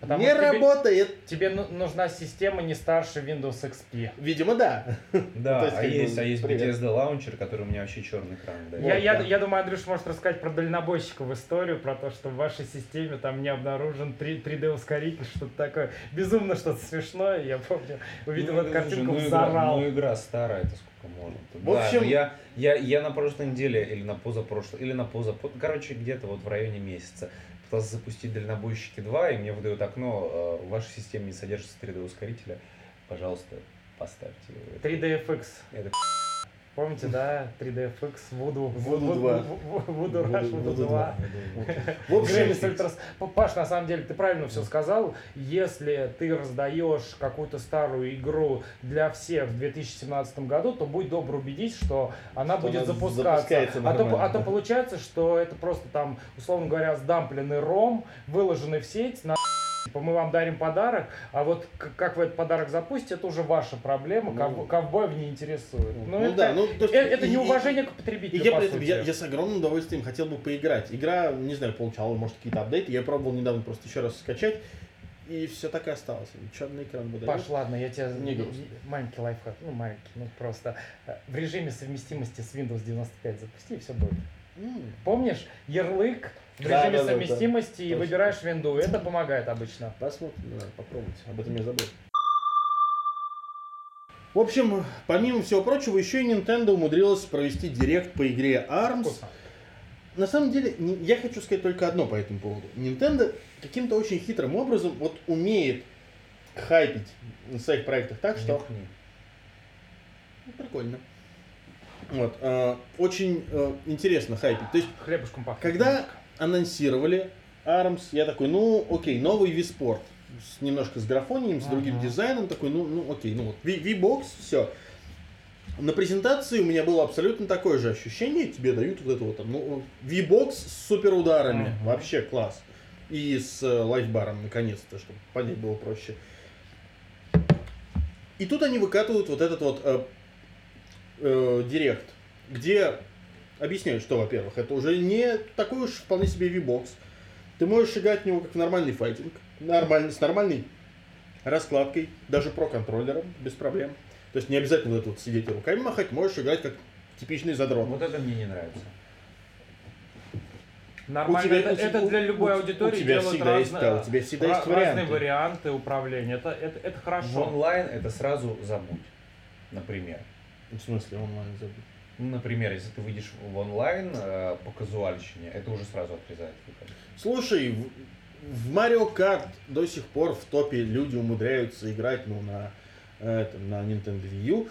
Потому не тебе- работает! Тебе ну- нужна система не старше Windows XP. Видимо, да. Да, [laughs] То есть, а, есть, а есть. Bethesda лаунчер, который у меня вообще черный экран. да. Я, Вот, я, да. я думаю, Андрюш может рассказать про дальнобойщиков историю, про то, что в вашей системе там не обнаружен 3, 3D-ускоритель, что-то такое. Безумно что-то смешное. Я помню, увидел Ну, эту картинку, ну, игра, взорал. ну, игра старая, это сколько можно. В общем- Да, я, я, я на прошлой неделе, или на позапрошлой, или на позапро... Короче, где-то вот в районе месяца пытался запустить дальнобойщики 2, и мне выдают окно, э, в вашей системе не содержится 3D-ускорителя. Пожалуйста, поставьте его. 3DFX. Это Помните, да? 3DFX, Voodoo. Voodoo 2. Voodoo Rush, Voodoo Voodoo 2. В общем, Паш, на самом деле, ты правильно все сказал. Если ты раздаешь какую-то старую игру для всех в 2017 году, то будь добр убедись, что она Что будет запускаться. А то, а то получается, что это просто там, условно говоря, сдампленный ром, выложенный в сеть, на мы вам дарим подарок, а вот к- как вы этот подарок запустите, это уже ваша проблема, Ну. ков- ковбоев не интересует. Ну, это, да, ну, то есть э- это и- неуважение к И потребителю, я, по сути. я, я с огромным удовольствием хотел бы поиграть. Игра, не знаю, получала, может, какие-то апдейты. Я пробовал недавно просто еще раз скачать. И все так и осталось. Черный экран выдает. Паш, ладно, я тебе Не грустно. маленький лайфхак, ну маленький, ну просто э, в режиме совместимости с Windows 95 запусти, и все будет. М. Помнишь, ярлык в Да, режиме да, да, совместимости да. и Точно. выбираешь винду, это помогает обычно. Посмотрим, надо попробовать. Об этом я забыл. В общем, помимо всего прочего, еще и Nintendo умудрилась провести директ по игре ARMS. Вкусно. На самом деле, я хочу сказать только одно по этому поводу. Nintendo каким-то очень хитрым образом вот умеет хайпить на своих проектах так, что Ну, прикольно. Вот, э, очень э, интересно хайпить. То есть, Хлебушком пахнет. когда анонсировали ARMS, я такой, ну, окей, новый Wii Sport. С, немножко с графонием, с другим Ага. дизайном. Такой, ну, ну, окей, ну вот, V-Box, все. На презентации у меня было абсолютно такое же ощущение. Тебе дают вот это вот там, ну, V-Box с супер ударами. Ага. Вообще класс. И с э, лайфбаром, наконец-то, чтобы понять было проще. И тут они выкатывают вот этот вот э, э, директ, где объясняют, что, во-первых, это уже не такой уж вполне себе V-Box. Ты можешь играть в него как в нормальный файтинг, нормальный, с нормальной раскладкой, даже про контроллером, без проблем. То есть не обязательно вот это вот сидеть и руками махать, можешь играть как типичный задрот. Вот это мне не нравится. Нормально, У тебя- это, у это для любой у- аудитории у тебя всегда есть, да, у тебя всегда есть разные варианты. варианты управления. Это, это, это В хорошо. онлайн это сразу забудь. Например. В смысле онлайн забыл. Ну, например, если ты выйдешь в онлайн э, по казуальщине, это уже сразу отрезает выход. Слушай, в, в Mario Kart до сих пор в топе люди умудряются играть ну, на, э, этом, на Nintendo Wii U.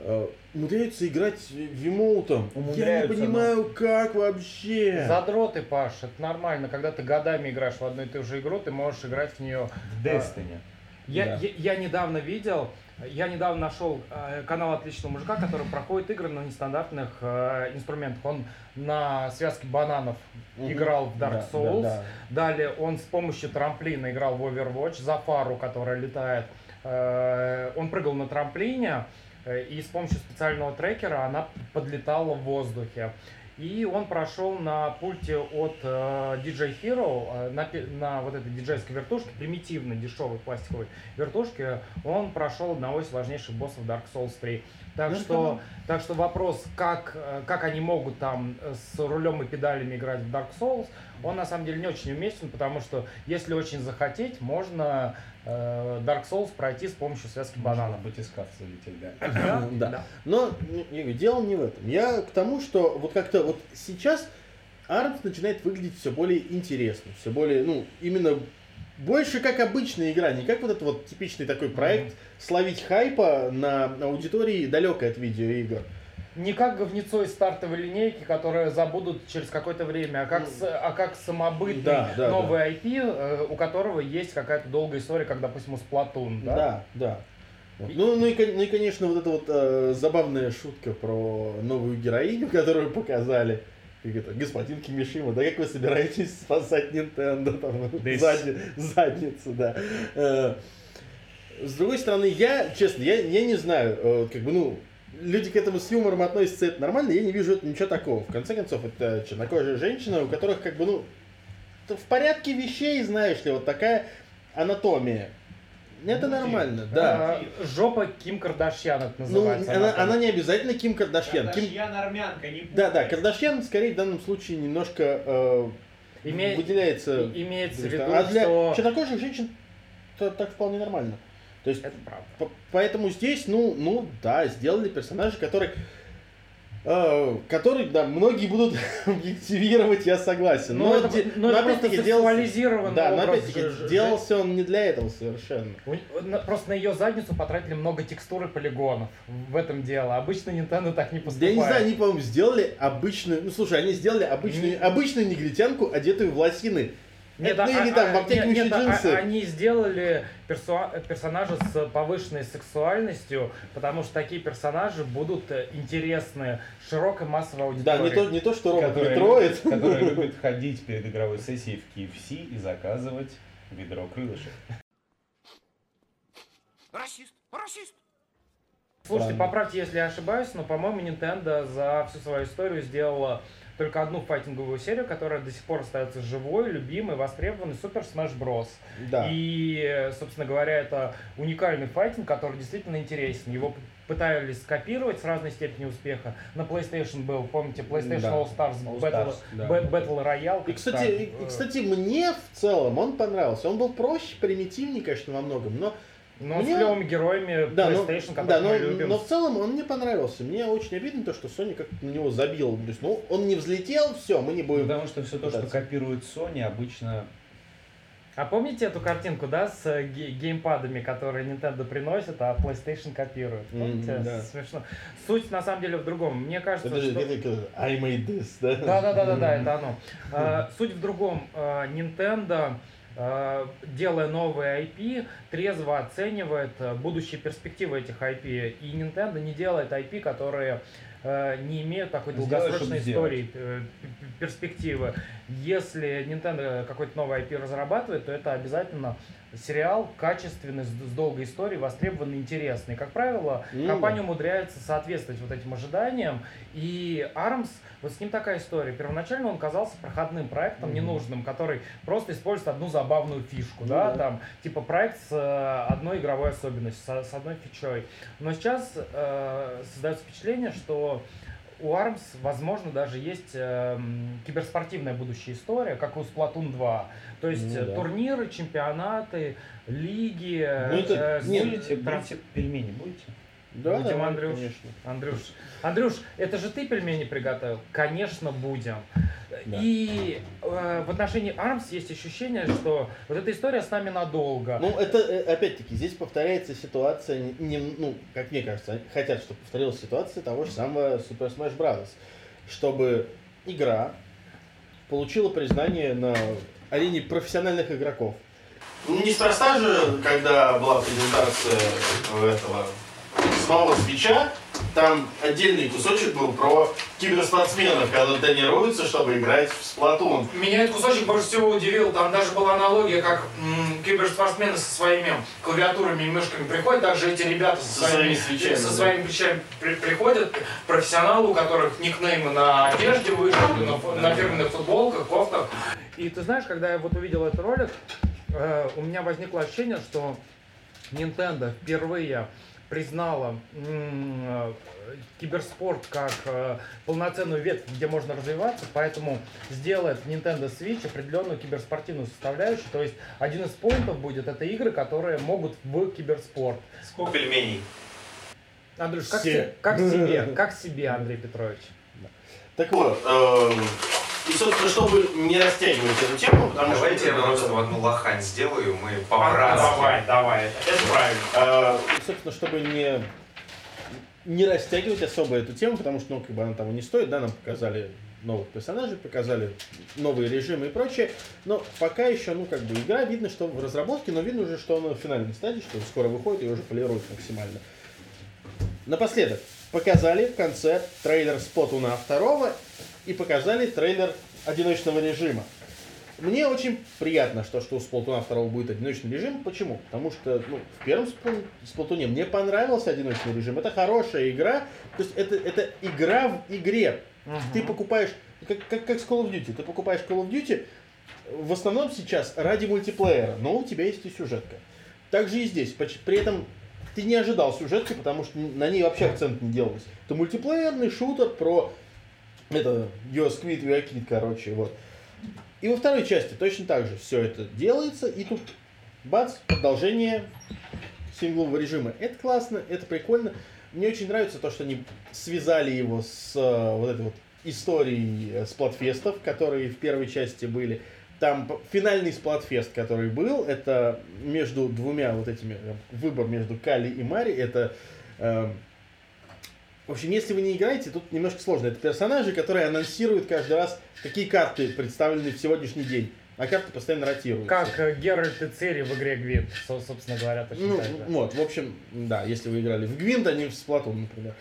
э, умудряются играть вимоутом. Я не понимаю, как вообще. Задроты, Паш, это нормально. Когда ты годами играешь в одну и ту же игру, ты можешь играть в нее. В Destiny. Я, Да. я, я недавно видел, я недавно нашел э, канал отличного мужика, который проходит игры на нестандартных э, инструментах. Он на связке бананов Мгм. играл в Dark Да, Souls. да, да. Далее он с помощью трамплина играл в Overwatch, за фару, которая летает. Э, Он прыгал на трамплине, и с помощью специального трекера она подлетала в воздухе. И он прошел на пульте от э, DJ Hero, э, на, на вот этой диджейской вертушке, примитивной, дешевой пластиковой вертушке, он прошел одного из важнейших боссов Dark Souls 3. Так Ну, что, так что вопрос, как, э, как они могут там э, с рулем и педалями играть в Dark Souls, он на самом деле не очень уместен, потому что если очень захотеть, можно Dark Souls пройти с помощью связки бананов. Можно батискаф залететь, да. Да? Да. Но ну, дело не в этом. Я к тому, что вот как-то вот сейчас Армс начинает выглядеть все более интересно, все более, ну, именно больше как обычная игра, не как вот этот вот типичный такой проект словить хайпа на аудитории далекой от видеоигр. Не как говнецо из стартовой линейки, которые забудут через какое-то время, а как, с- а как самобытный Да, да, новый IP, э, у которого есть какая-то долгая история, как, допустим, у Splatoon, да? Да, да. Вот. Ну, ну, и, ну и, конечно, вот эта вот э, забавная шутка про новую героиню, [laughs] которую показали. Как это, господин Кимишима, да как вы собираетесь спасать Nintendo там, ну, Да и с- зади- задницу, да. Э, с другой стороны, я, честно, я, я не знаю, э, как бы, ну, люди к этому с юмором относятся, это нормально, я не вижу это ничего такого. В конце концов, это чернокожая женщина, у которых, как бы, ну, в порядке вещей, знаешь ли, вот такая анатомия. Это Ну, нормально, да. А, жопа Ким Кардашьян это Ну, называется. она, там. она не обязательно Ким Кардашьян. Ким... Кардашьян армянка, не Да, да, путай. Кардашьян скорее в данном случае немножко э, Име- выделяется. Имеется в виду, а для что... чернокожих женщин то так вполне нормально. То есть, Это правда. поэтому здесь, ну, ну, да, сделали персонажа, который, э, который, да, многие будут [laughs] объективировать, я согласен. Ну, это, де- ну, это просто делался- Да, но опять-таки ж- ж- делался он не для этого совершенно. Просто на ее задницу потратили много текстур и полигонов. В этом дело. Обычно Nintendo так не поступает. я не знаю, они, по-моему, сделали обычную... Ну, слушай, они сделали обычную, Не- обычную негритянку, одетую в лосины. Нет, Это, ну, а- или там а- в обтягивающие нет, нет, а- джинсы. они сделали персо- персонажа с повышенной сексуальностью, потому что такие персонажи будут э, интересны широкой массовой Да, аудитории. не то, не то что робот Который, Метроид. который любит ходить перед игровой сессией в KFC и заказывать ведро крылышек. Расист! Расист! Слушайте, поправьте, если я ошибаюсь, но, по-моему, Nintendo за всю свою историю сделала только одну файтинговую серию, которая до сих пор остается живой, любимой, востребованной, Super Smash Bros. Да. И, собственно говоря, это уникальный файтинг, который действительно интересен. Его пытались скопировать с разной степенью успеха. На PlayStation был, помните, PlayStation Да. All Stars, All Battle, Stars, да. Ba- Battle Royale. И, кстати, и, э, кстати, мне в целом он понравился. Он был проще, примитивнее, конечно, во многом, но но мне- с клевыми героями да, но, PlayStation, да, которых но, мы любим. но в целом он мне понравился. Мне очень обидно то, что Sony как-то на него забил. То есть, ну, он не взлетел, все, мы не будем. Потому что все то, что пытаться. копирует Sony, обычно А помните эту картинку, да, с э, ге- геймпадами, которые Nintendo приносит, а PlayStation копирует? Помните? да. Смешно. Суть на самом деле в другом. Мне кажется, Это же что... как, э, I made this, да? Да, да, да, да, да, это оно. А, Суть в другом. А, Nintendo, делая новые IP, трезво оценивает а, будущие перспективы этих IP. И Nintendo не делает IP, которые э, не имеют такой долгосрочной истории, э, перспективы. Если Nintendo какой-то новый IP разрабатывает, то это обязательно сериал качественный, с с долгой историей, востребованный, интересный. Как правило, Ну компания умудряется соответствовать вот этим ожиданиям. И ARMS, вот с ним такая история. Первоначально он казался проходным проектом, Мгм. ненужным, который просто использует одну забавную фишку, Ну да, там, типа проект с э, одной игровой особенностью, со- с, одной фичой. Но сейчас э, создается впечатление, что у ARMS, возможно, даже есть эм, киберспортивная будущая история, как у Splatoon 2. То есть Ну э, да. турниры, чемпионаты, лиги. Ну, это- э, нет, будете, будете пельмени будете? Да, Будем, да, Андрюш. конечно. Андрюш, Андрюш, это же ты пельмени приготовил? Конечно, будем. Да. И э, в отношении ARMS есть ощущение, что вот эта история с нами надолго. Ну, это, э, опять-таки, здесь повторяется ситуация, не, не- ну, как мне кажется, они хотят, чтобы повторилась ситуация того же самого Super Smash Bros. Чтобы игра получила признание на арене профессиональных игроков. Неспроста же, когда была презентация этого самого свеча там отдельный кусочек был про киберспортсменов, когда тренируются, чтобы играть в Сплатун. Меня этот кусочек больше всего удивил. Там даже была аналогия, как м, киберспортсмены со своими клавиатурами и мышками приходят, также эти ребята со, Со своими, свечами, со да. своими свечами при- приходят, профессионалы, у которых никнеймы на одежде вышли, на, на фирменных футболках, кофтах. И ты знаешь, когда я вот увидел этот ролик, э, у меня возникло ощущение, что Nintendo впервые признала э, киберспорт как э, полноценную ветвь, где можно развиваться, поэтому сделает Nintendo Switch определенную киберспортивную составляющую. То есть один из поинтов будет это игры, которые могут в киберспорт. Сколько пельменей? Андрюш, как, се- как себе, как себе, Андрей Петрович? Так вот, эм, и, собственно, чтобы не растягивать эту тему, потому Давайте что... я просто в одну лохань сделаю, мы А, по-братски. давай, давай, это, правильно. Э, и, собственно, чтобы не, не растягивать особо эту тему, потому что, ну, как бы она того не стоит, да, нам показали новых персонажей, показали новые режимы и прочее, но пока еще, ну, как бы игра, видно, что в разработке, но видно уже, что она в финальной стадии, что скоро выходит и уже полирует максимально. Напоследок, показали в конце трейлер Сплатуна второго и показали трейлер одиночного режима. Мне очень приятно, что, что у Сплатуна второго будет одиночный режим. Почему? Потому что ну, в первом Спл- Сплатуне мне понравился одиночный режим. Это хорошая игра. То есть это, это игра в игре. Ты покупаешь, как, как, как с Call of Duty, ты покупаешь Call of Duty в основном сейчас ради мультиплеера, но у тебя есть и сюжетка. Также и здесь. При этом ты не ожидал сюжетки, потому что на ней вообще акцент не делался. Это мультиплеерный шутер про это We Are Kid, короче, вот. И во второй части точно так же все это делается, и тут бац, продолжение синглового режима. Это классно, это прикольно. Мне очень нравится то, что они связали его с э, вот этой вот историей э, сплатфестов, которые в первой части были. Там финальный сплатфест, который был, это между двумя вот этими, э, выбор между Кали и Мари, это э, в общем, если вы не играете, тут немножко сложно. Это персонажи, которые анонсируют каждый раз, какие карты представлены в сегодняшний день. А карты постоянно ротируются. Как э, Геральт и Цири в игре Гвинт, со- собственно говоря, точно Ну, так же. вот, в общем, да, если вы играли в Гвинт, а не в Сплатун, например.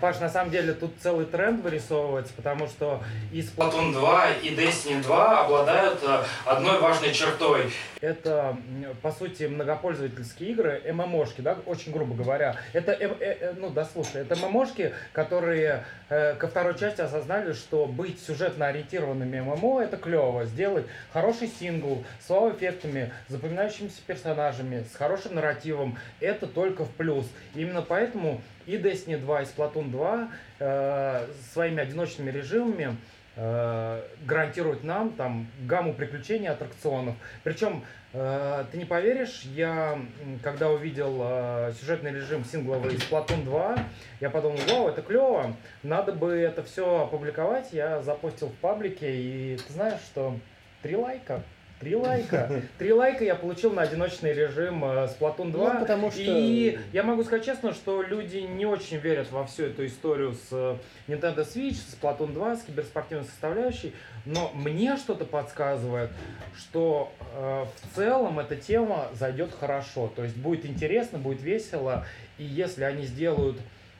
Паш, на самом деле тут целый тренд вырисовывается, потому что и Splatoon 2, и Destiny 2 обладают э, одной важной чертой. Это, по сути, многопользовательские игры, ММОшки, да, очень грубо говоря. Это, э, э, э, ну да, слушай, это ММОшки, которые э, ко второй части осознали, что быть сюжетно ориентированными ММО это клево, сделать хороший сингл с вау-эффектами, запоминающимися персонажами, с хорошим нарративом, это только в плюс. Именно поэтому и Destiny 2, и Splatoon 2 э, своими одиночными режимами э, гарантируют нам там гамму приключений, аттракционов. Причем, э, ты не поверишь, я когда увидел э, сюжетный режим сингловый Splatoon 2, я подумал, вау, это клево, надо бы это все опубликовать. Я запостил в паблике, и ты знаешь, что три лайка. Три лайка. Три лайка я получил на одиночный режим э, Splatoon 2. Ну, потому что- И я могу сказать честно, что люди не очень верят во всю эту историю с э, Nintendo Switch, с Splatoon 2, с киберспортивной составляющей. Но мне что-то подсказывает, что э, в целом эта тема зайдет хорошо. То есть будет интересно, будет весело. И если они сделают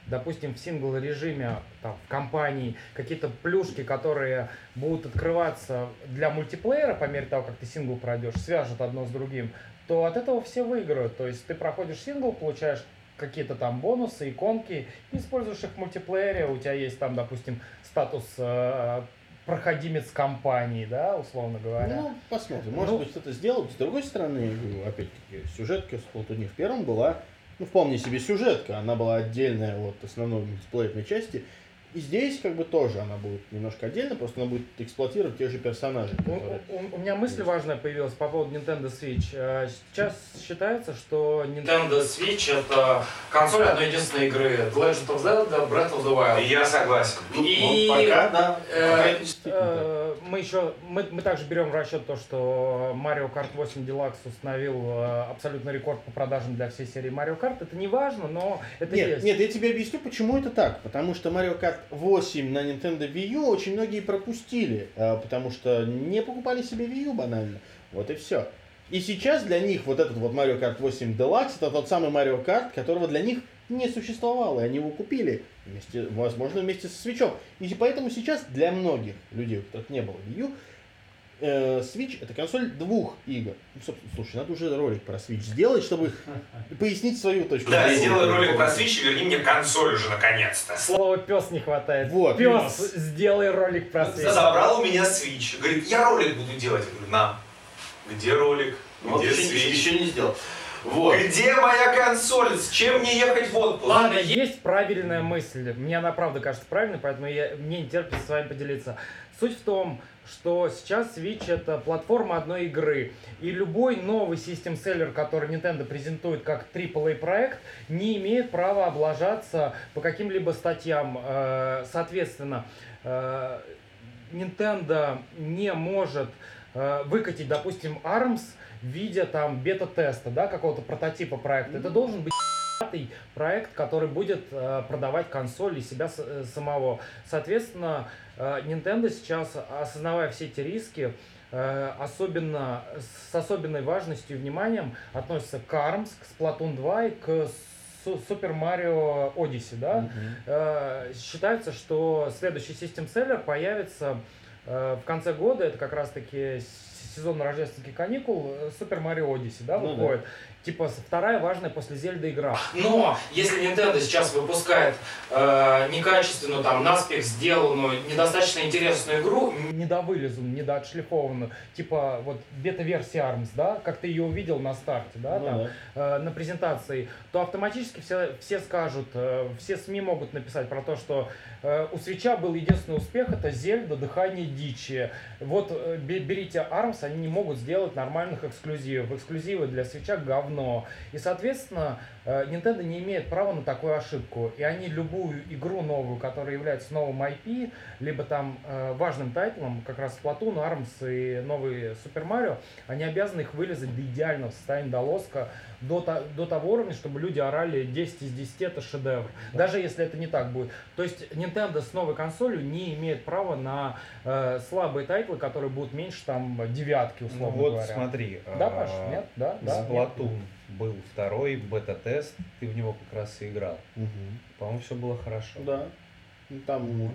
допустим, в сингл-режиме там, в компании какие-то плюшки, которые будут открываться для мультиплеера по мере того, как ты сингл пройдешь, свяжут одно с другим, то от этого все выиграют. То есть ты проходишь сингл, получаешь какие-то там бонусы, иконки, используешь их в мультиплеере, у тебя есть там, допустим, статус э, проходимец компании, да, условно говоря. Ну, посмотрим. Может Ну. быть, что-то сделают. С другой стороны, говорю, опять-таки, сюжетка в Сплатуне в первом была, ну, вполне себе сюжетка. Она была отдельная от основной мультиплеерной части. И здесь, как бы, тоже она будет немножко отдельно, просто она будет эксплуатировать тех же персонажей. У, которые- у- у меня мысль важная появилась по поводу Nintendo Switch. Э, Сейчас считается, что Nintendo Switch это консоль одной единственной игры The Legend of Zelda Breath of the Wild. Я согласен. Ну, И, пока, да. э, Пока действительно так. Э, Мы еще, мы, мы также берем в расчет то, что Mario Kart 8 Deluxe установил э, абсолютный рекорд по продажам для всей серии Mario Kart. Это не важно, но это Нет, есть. нет, я тебе объясню, почему это так. Потому что Mario Kart 8 на Nintendo Wii U очень многие пропустили, а, потому что не покупали себе Wii U банально. Вот и все. И сейчас для них вот этот вот Mario Kart 8 Deluxe это тот самый Mario Kart, которого для них не существовало, и они его купили, вместе, возможно, вместе со свечом. И поэтому сейчас для многих людей, у которых не было Wii U, э, Switch это консоль двух игр. Ну, собственно, слушай, надо уже ролик про Switch сделать, чтобы пояснить свою точку Да, сделай ролик про Switch и верни мне консоль уже наконец-то. Слова пес не хватает. Вот. Пес, сделай ролик про свет. Забрал у меня Switch. Говорит, я ролик буду делать. Я говорю, на. Где ролик? Вот Где еще, Switch? еще не сделал. Вот. Где моя консоль? С чем мне ехать в отпуск? Ладно, есть правильная мысль. Мне она правда кажется правильной, поэтому я, мне не терпится с вами поделиться. Суть в том, что сейчас Switch это платформа одной игры. И любой новый систем-селлер, который Nintendo презентует как AAA проект, не имеет права облажаться по каким-либо статьям. Э, Соответственно, э, Nintendo не может э, выкатить, допустим, ARMS в виде там бета-теста, да, какого-то прототипа проекта. Это должен быть проект, который будет продавать консоль и себя самого. Соответственно, Nintendo сейчас, осознавая все эти риски, э, особенно с особенной важностью и вниманием относится к ARMS, к Splatoon 2 и к Су- Super Mario Odyssey, да? Э, Считается, что следующий систем-селлер появится э, в конце года, это как раз-таки сезон рождественских каникул, э, Super Mario Odyssey, да, Ну да. Типа вторая важная после Зельда игра. Но если Nintendo сейчас выпускает э, некачественную, там, наспех сделанную, недостаточно интересную игру, недовылезанную, недоотшлифованную, типа вот бета-версия ARMS, да, как ты ее увидел на старте, да, Ну там, да. э, на презентации, то автоматически все, все скажут, э, все СМИ могут написать про то, что у свеча был единственный успех, это Зельда, Дыхание Дичи. Вот э, бе- берите ARMS, они не могут сделать нормальных эксклюзивов. Эксклюзивы для свеча говно. И, соответственно, э, Nintendo не имеет права на такую ошибку. И они любую игру новую, которая является новым IP, либо там э, важным тайтлом, как раз Splatoon, ARMS и новый Super Mario, они обязаны их вылизать до идеального состояния, до лоска, до, до того уровня, чтобы люди орали 10 из 10 это шедевр. Даже если это не так будет. То есть Nintendo с новой консолью не имеет права на э, слабые title ы, которые будут меньше там девятки, Ну условно вот говоря. смотри. Да, а, Паш? Нет? Да? Да? нет? Был второй бета-тест, ты в него как раз и играл. Мгм. По-моему, все было хорошо. Да. Там,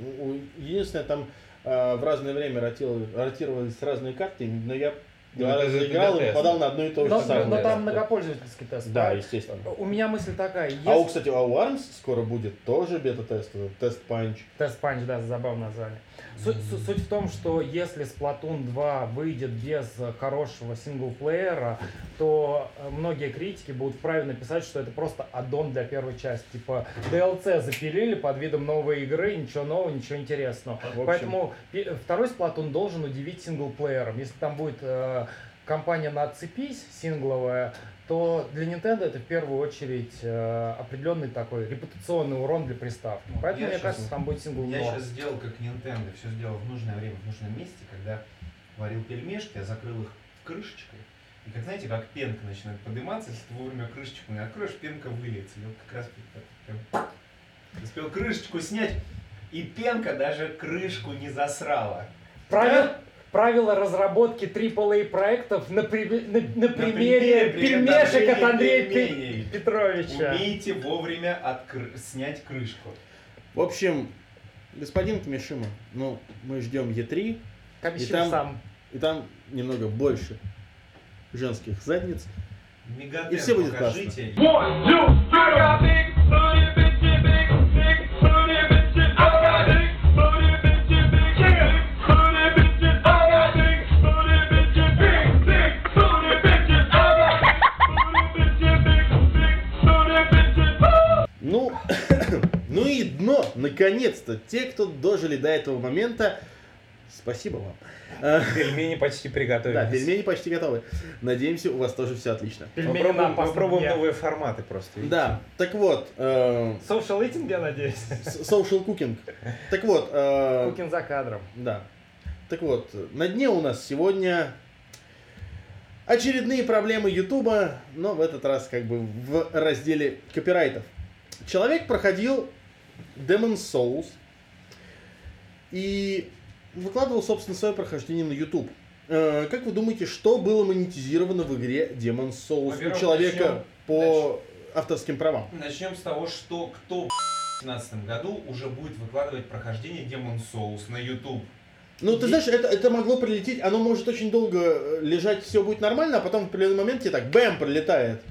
единственное, там э, в разное время ротил- ротировались разные карты, но я Ну, два раза играл и попадал на одно и то же Но, самое. но да. там многопользовательский тест. Да, правильно? естественно. У меня мысль такая, если... А у, кстати, а у ARMS скоро будет тоже бета-тест, этот тест панч. Тест панч, да, забавное название. Суть, су- суть в том, что если Splatoon 2 выйдет без хорошего синглплеера, то э, многие критики будут вправе написать, что это просто аддон для первой части. Типа DLC запилили под видом новой игры, ничего нового, ничего интересного. В общем, Поэтому второй Splatoon должен удивить синглплеером. Если там будет э, компания на «Отцепись» сингловая, то для Nintendo это в первую очередь э, определенный такой репутационный урон для приставки. Поэтому, Я мне щас- кажется, там будет сингл Я сейчас сделал как Nintendo, все сделал в нужное время, в нужном месте, когда варил пельмешки, я закрыл их крышечкой. И как знаете, как пенка начинает подниматься, если ты вовремя крышечку не откроешь, пенка выльется. И вот как раз прям успел крышечку снять, и пенка даже крышку не засрала. Правил- правила разработки AAA проектов на, при- на- на примере примере пельмешек от Андрея Пе- пельменей. Петровича. Умейте вовремя откры- снять крышку. В общем, господин Камишима, ну, мы ждем Е3, Там И там- сам. и там немного больше женских задниц. Мегатен И все будет покажите. Ну, наконец-то, те, кто дожили до этого момента, спасибо вам. Пельмени почти приготовились. Да, пельмени почти готовы. Надеемся, у вас тоже все отлично. Пельмени Попробуем, опасном попробуем новые форматы просто. видите? Да, так вот, э, Social eating, я надеюсь. social cooking. Так вот, э, Кукин за кадром. Да. Так вот, на дне у нас сегодня очередные проблемы Ютуба, но в этот раз как бы в разделе копирайтов. Человек проходил Demon's Souls и выкладывал, собственно, свое прохождение на YouTube. Э, Как вы думаете, что было монетизировано в игре Demon's Souls у человека начнем по авторским правам. Начнем с того, что кто в 2017 году уже будет выкладывать прохождение Demon Souls на YouTube. Ну, ты знаешь, это, это могло прилететь, оно может очень долго э, лежать, все будет нормально, а потом в определенный момент тебе так бэм прилетает.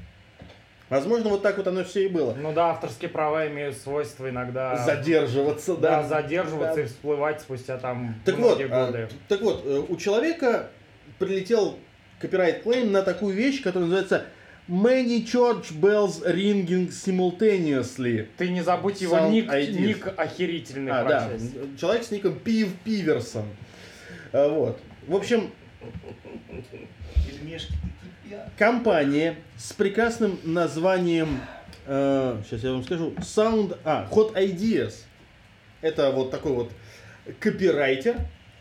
Возможно, вот так вот оно все и было. Ну да, авторские права имеют свойство иногда Задерживаться, да, да. задерживаться Да. и всплывать спустя там Так вот, а, годы. так вот, э, у человека прилетел копирайт клейм на такую вещь, которая называется Many Church Bells Ringing Simultaneously. Ты не забудь его Sound ник, IDs. ник охерительный А, да, человек с ником Пив Пиверсон. А, Вот. В общем, Пельмешки такие. Компания с прекрасным названием, сейчас я вам скажу, Sound, а, Hot Ideas. Это вот такой вот копирайтер.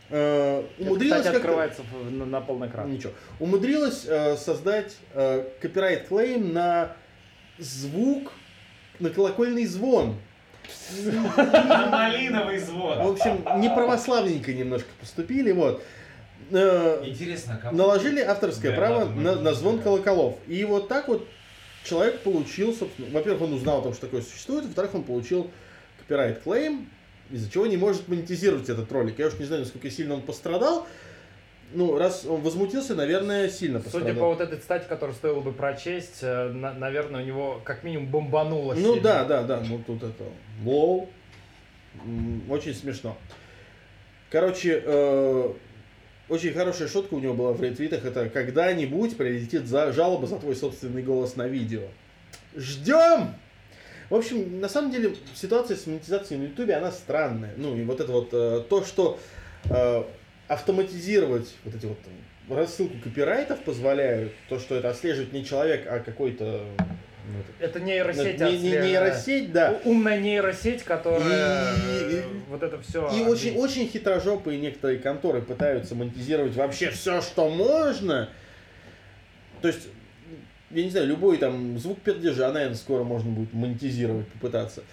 э, Это, умудрилась кстати, как-то- открывается в- на, на полный экран. Ничего. Умудрилась э, создать э, копирайт клейм на звук, на колокольный звон. На малиновый В звон. общем, не православненько немножко поступили, вот. Э, Интересно, кому? наложили авторское Да, право на, на звон да. колоколов. И вот так вот человек получил, собственно, во-первых, он узнал о том, что такое существует, во-вторых, он получил копирайт клейм, из-за чего не может монетизировать этот ролик. Я уж не знаю, насколько сильно он пострадал. Ну, раз он возмутился, наверное, сильно пострадал. Судя по вот этой стати, которую стоило бы прочесть, э, на- наверное, у него как минимум бомбануло Ну сильно. да, да, да, ну тут это лол. М, Очень смешно. Короче, э, очень хорошая шутка у него была в ретвитах. Это когда-нибудь прилетит за жалоба за твой собственный голос на видео. Ждем! В общем, на самом деле ситуация с монетизацией на Ютубе, она странная. Ну и вот это вот э, то, что э, автоматизировать вот эти вот там, рассылку копирайтов позволяют, то, что это отслеживает не человек, а какой-то это- Это нейросеть. не, не- нейросеть, да. Умная нейросеть, которая И- э, вот это все. И очень, очень хитрожопые некоторые конторы пытаются монетизировать вообще все, что можно. То есть, я не знаю, любой там звук пердежа, наверное, скоро можно будет монетизировать, попытаться.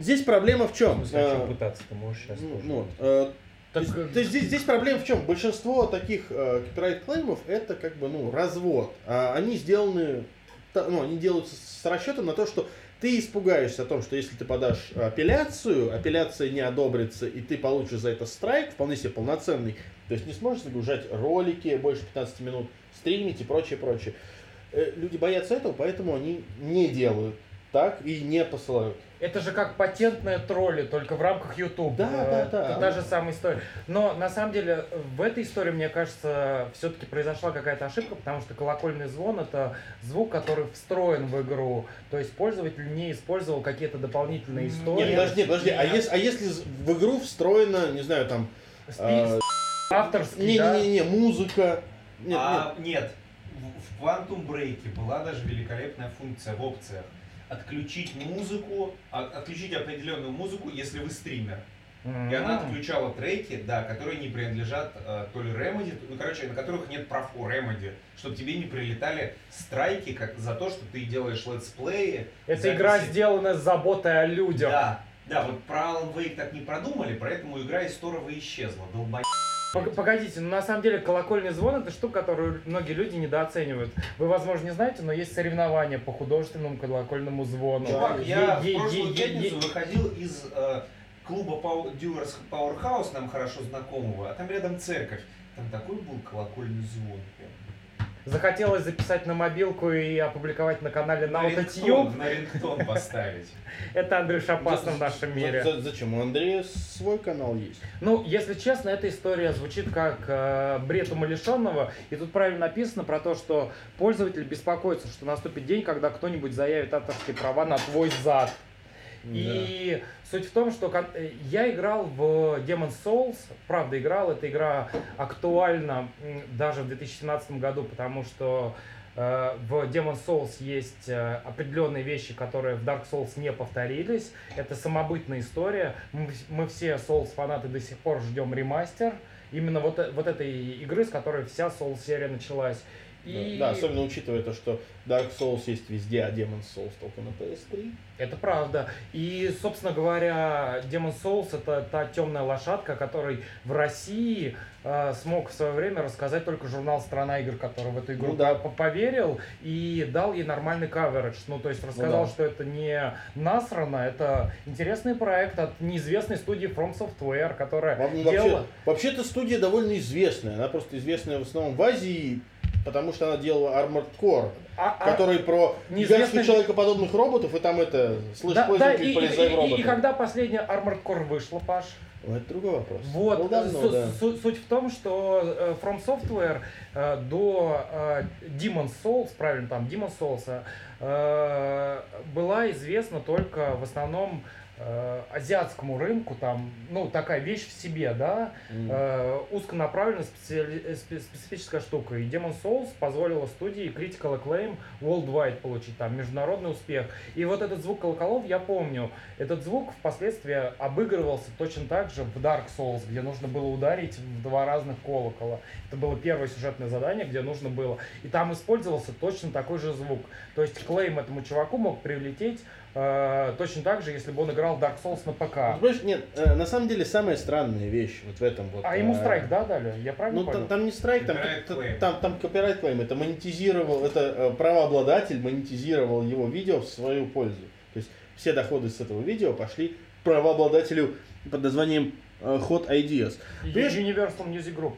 Здесь проблема в В чем? смысле, а что пытаться? Ты можешь сейчас ну, тоже. ну, э, то Так, есть, то есть здесь, здесь проблема в чем? Большинство таких э, копирайт-клеймов это как бы ну развод. А они сделаны, ну, они делаются с расчетом на то, что ты испугаешься о том, что если ты подашь апелляцию, апелляция не одобрится, и ты получишь за это страйк, вполне себе полноценный, то есть не сможешь загружать ролики больше 15 минут, стримить и прочее, прочее. Э, Люди боятся этого, поэтому они не делают так и не посылают. Это же как патентные тролли, только в рамках YouTube. Да, да, да. Это та же самая история. Но на самом деле в этой истории, мне кажется, все-таки произошла какая-то ошибка, потому что колокольный звон это звук, который встроен в игру. То есть пользователь не использовал какие-то дополнительные Нет, истории. Нет, подожди, подожди, а Нет. если, а если в игру встроена, не знаю, там, Спи- э, авторский, да? не-не-не, музыка, нет, а, нет. В, в Quantum Break была даже великолепная функция в опциях. Отключить музыку, а- отключить определенную музыку, если вы стример. И она отключала треки, да, которые не принадлежат э, то ли Remedy, ну, короче, на которых нет прав у Remedy, чтобы тебе не прилетали страйки как за то, что ты делаешь летсплеи. Эта записи. игра сделана с заботой о людях. Да, да, вот про Alan Wake так не продумали, поэтому игра из Торова исчезла. Долбоеб. Пог- Погодите, ну на самом деле колокольный звон это штука, которую многие люди недооценивают. Вы, возможно, не знаете, но есть соревнования по художественному колокольному звону. Чувак, Е- я е- в прошлую е- пятницу выходил из э, клуба Пау- Dealers Powerhouse, нам хорошо знакомого, а там рядом церковь. Там такой был колокольный звон. прям. Захотелось записать на мобилку и опубликовать на канале На рингтон, на рингтон поставить. [laughs] Это Андрюш опасно в нашем мире. за- зачем? У Андрея свой канал есть. Ну, если честно, эта история звучит как э, бред умалишенного. И тут правильно написано про то, что пользователь беспокоится, что наступит день, когда кто-нибудь заявит авторские права на твой зад. И суть в том, что э, я играл в Demon's Souls, правда играл, эта игра актуальна даже в 2017 году, потому что э, в Demon's Souls есть э, определенные вещи, которые в Dark Souls не повторились. Это самобытная история. Мы, мы все Souls фанаты до сих пор ждем ремастер. Именно вот, вот этой игры, с которой вся Souls серия началась. И Да, особенно учитывая то, что Dark Souls есть везде, а Demon's Souls только на PS3. Это правда. И, собственно говоря, Demon Souls это та темная лошадка, который в России э, смог в свое время рассказать только журнал «Страна игр», который в эту игру Ну да. по- поверил и дал ей нормальный каверидж. Ну, то есть рассказал, да. что это не насрано, это интересный проект от неизвестной студии From Software, которая ну, делала... Вообще, вообще-то студия довольно известная. Она просто известная в основном в Азии, потому что она делала Armored Core, А- а- который про гигантских человекоподобных роботов, и там это, слышь, Да, да, и, и- и- робота. и когда последняя Armored Core вышла, Паш? Ну, Это другой вопрос. Вот, Ну, давно, да. су- суть в том, что э, From Software э, до э, Demon Souls, правильно, там, Demon Souls, была известна только в основном азиатскому рынку, там, ну, такая вещь в себе, да, М. э, узконаправленная специали- э, спе- специфическая штука. И Demon Souls позволила студии Critical Acclaim Worldwide получить там международный успех. И вот этот звук колоколов, я помню, этот звук впоследствии обыгрывался точно так же в Dark Souls, где нужно было ударить в два разных колокола. Это было первое сюжетное задание, где нужно было. И там использовался точно такой же звук. То есть Клейм этому чуваку мог прилететь э, точно так же, если бы он играл Dark Souls на Ну, ПК. Понимаешь, нет, э, на самом деле самая странная вещь вот в этом вот. А ему э, страйк, да, дали? Я правильно Ну, понял? там, там не страйк, там, там, там, там copyright claim. Это монетизировал, это э, правообладатель монетизировал его видео в свою пользу. То есть все доходы с этого видео пошли правообладателю под названием э, Hot Ideas. Universal Music Group.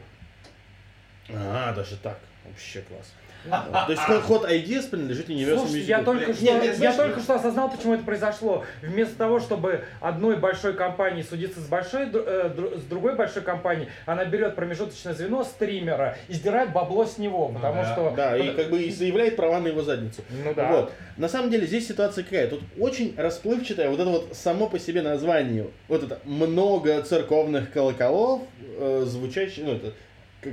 А, даже так. Вообще класс. То есть Hot, Hot Ideas принадлежит Universal Слушай, Music я только, Нет, что, нет, я знаешь, только что осознал, почему это произошло. Вместо того, чтобы одной большой компании судиться с, большой, э, с другой большой компанией, она берет промежуточное звено стримера и сдирает бабло с него, потому да. что... Да, и как бы и заявляет права на его задницу. Ну да. Вот. На самом деле здесь ситуация какая? Тут очень расплывчатое вот это вот само по себе название. Вот это много церковных колоколов, э, звучащие, ну это,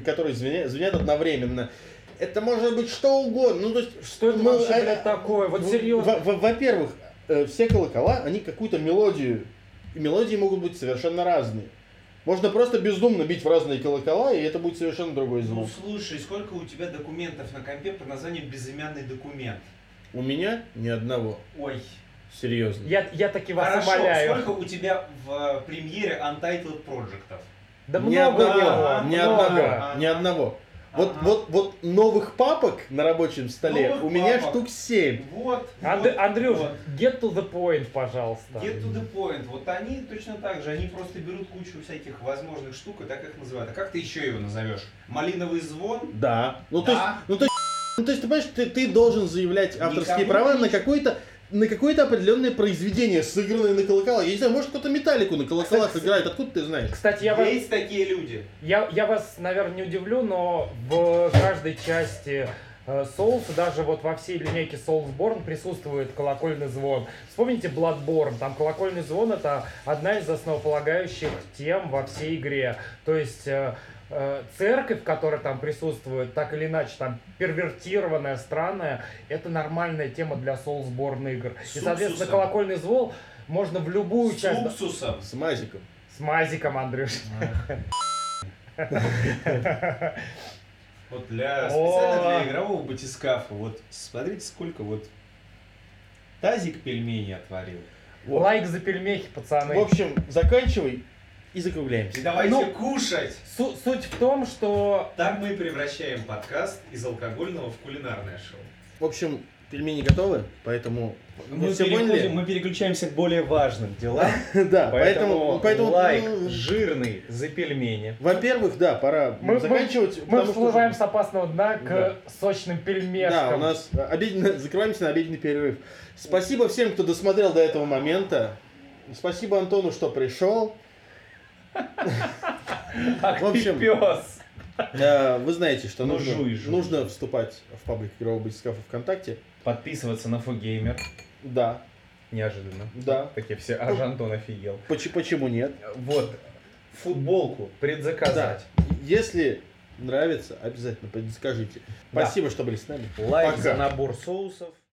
которые звенят, звенят одновременно. Это может быть что угодно. Ну, то есть, Что это ну, вообще, а- блядь, такое? Вот серьезно. во- во- Во-первых, э, все колокола, они какую-то мелодию, и мелодии могут быть совершенно разные. Можно просто бездумно бить в разные колокола, и это будет совершенно другой Ну звук. слушай, сколько у тебя документов на компе под названием безымянный документ? У меня ни одного. Ой. Серьезно. Я, я таки вас Хорошо, умоляю. сколько у тебя в э, премьере Untitled Projectов? Да Ни много одного, ни много. одного, ни одного. Вот, Ага. вот, вот новых папок на рабочем столе Новых у меня папок. штук 7. Вот. Анд- вот, Андрюш, вот. get to the point, пожалуйста. Get to the point. Вот они точно так же, они просто берут кучу всяких возможных штук и так их называют. А как ты еще его назовешь? Малиновый звон? Да. Ну то есть, Да. ну то есть, ну, то есть ты понимаешь, ты, ты должен заявлять авторские Никому права не- на какой-то на какое-то определенное произведение, сыгранное на колоколах. Я не знаю, может кто-то металлику на колоколах Кстати, играет, откуда ты знаешь? Кстати, я вас, Есть такие люди. я, я вас, наверное, не удивлю, но в каждой части э, Souls, даже вот во всей линейке Soulsborne присутствует колокольный звон. Вспомните Bloodborne, там колокольный звон это одна из основополагающих тем во всей игре. То есть э, церковь, которая там присутствует, так или иначе, там первертированная, странная, это нормальная тема для Soulsborne игр. И, С соответственно, уксусом. колокольный звон можно в любую С часть... уксусом. С мазиком. С мазиком, Андрюш. Вот для О. специально для игрового батискафа. Вот смотрите, сколько вот тазик пельменей отварил. Вот. Лайк за пельмехи, пацаны. В общем, заканчивай и закругляемся. И давайте Ну. кушать! Су- суть в том, что Так мы превращаем подкаст из алкогольного в кулинарное шоу. В общем, пельмени готовы, поэтому вы Мы, все поняли? мы переключаемся к более важным делам. [laughs] Да, Поэтому, поэтому, поэтому лайк ну, жирный за пельмени. Во-первых, да, пора Мы- заканчивать. мы всплываем с опасного дна к Да. сочным пельмешкам. Да, у нас обеденный, [laughs] закрываемся на обеденный перерыв. Спасибо всем, кто досмотрел до этого момента. Спасибо Антону, что пришел. Ах В общем, пес! Э, Вы знаете, что Ну, нужно, жуй, жуй. нужно вступать в паблик игрового батискафа ВКонтакте. Подписываться на Фогеймер. Да, Неожиданно. да. Такие все, аж Антон офигел. Поч- почему нет? Вот, футболку предзаказать. Если нравится, обязательно. Да. Спасибо, что были с нами. Лайк Пока. за набор соусов.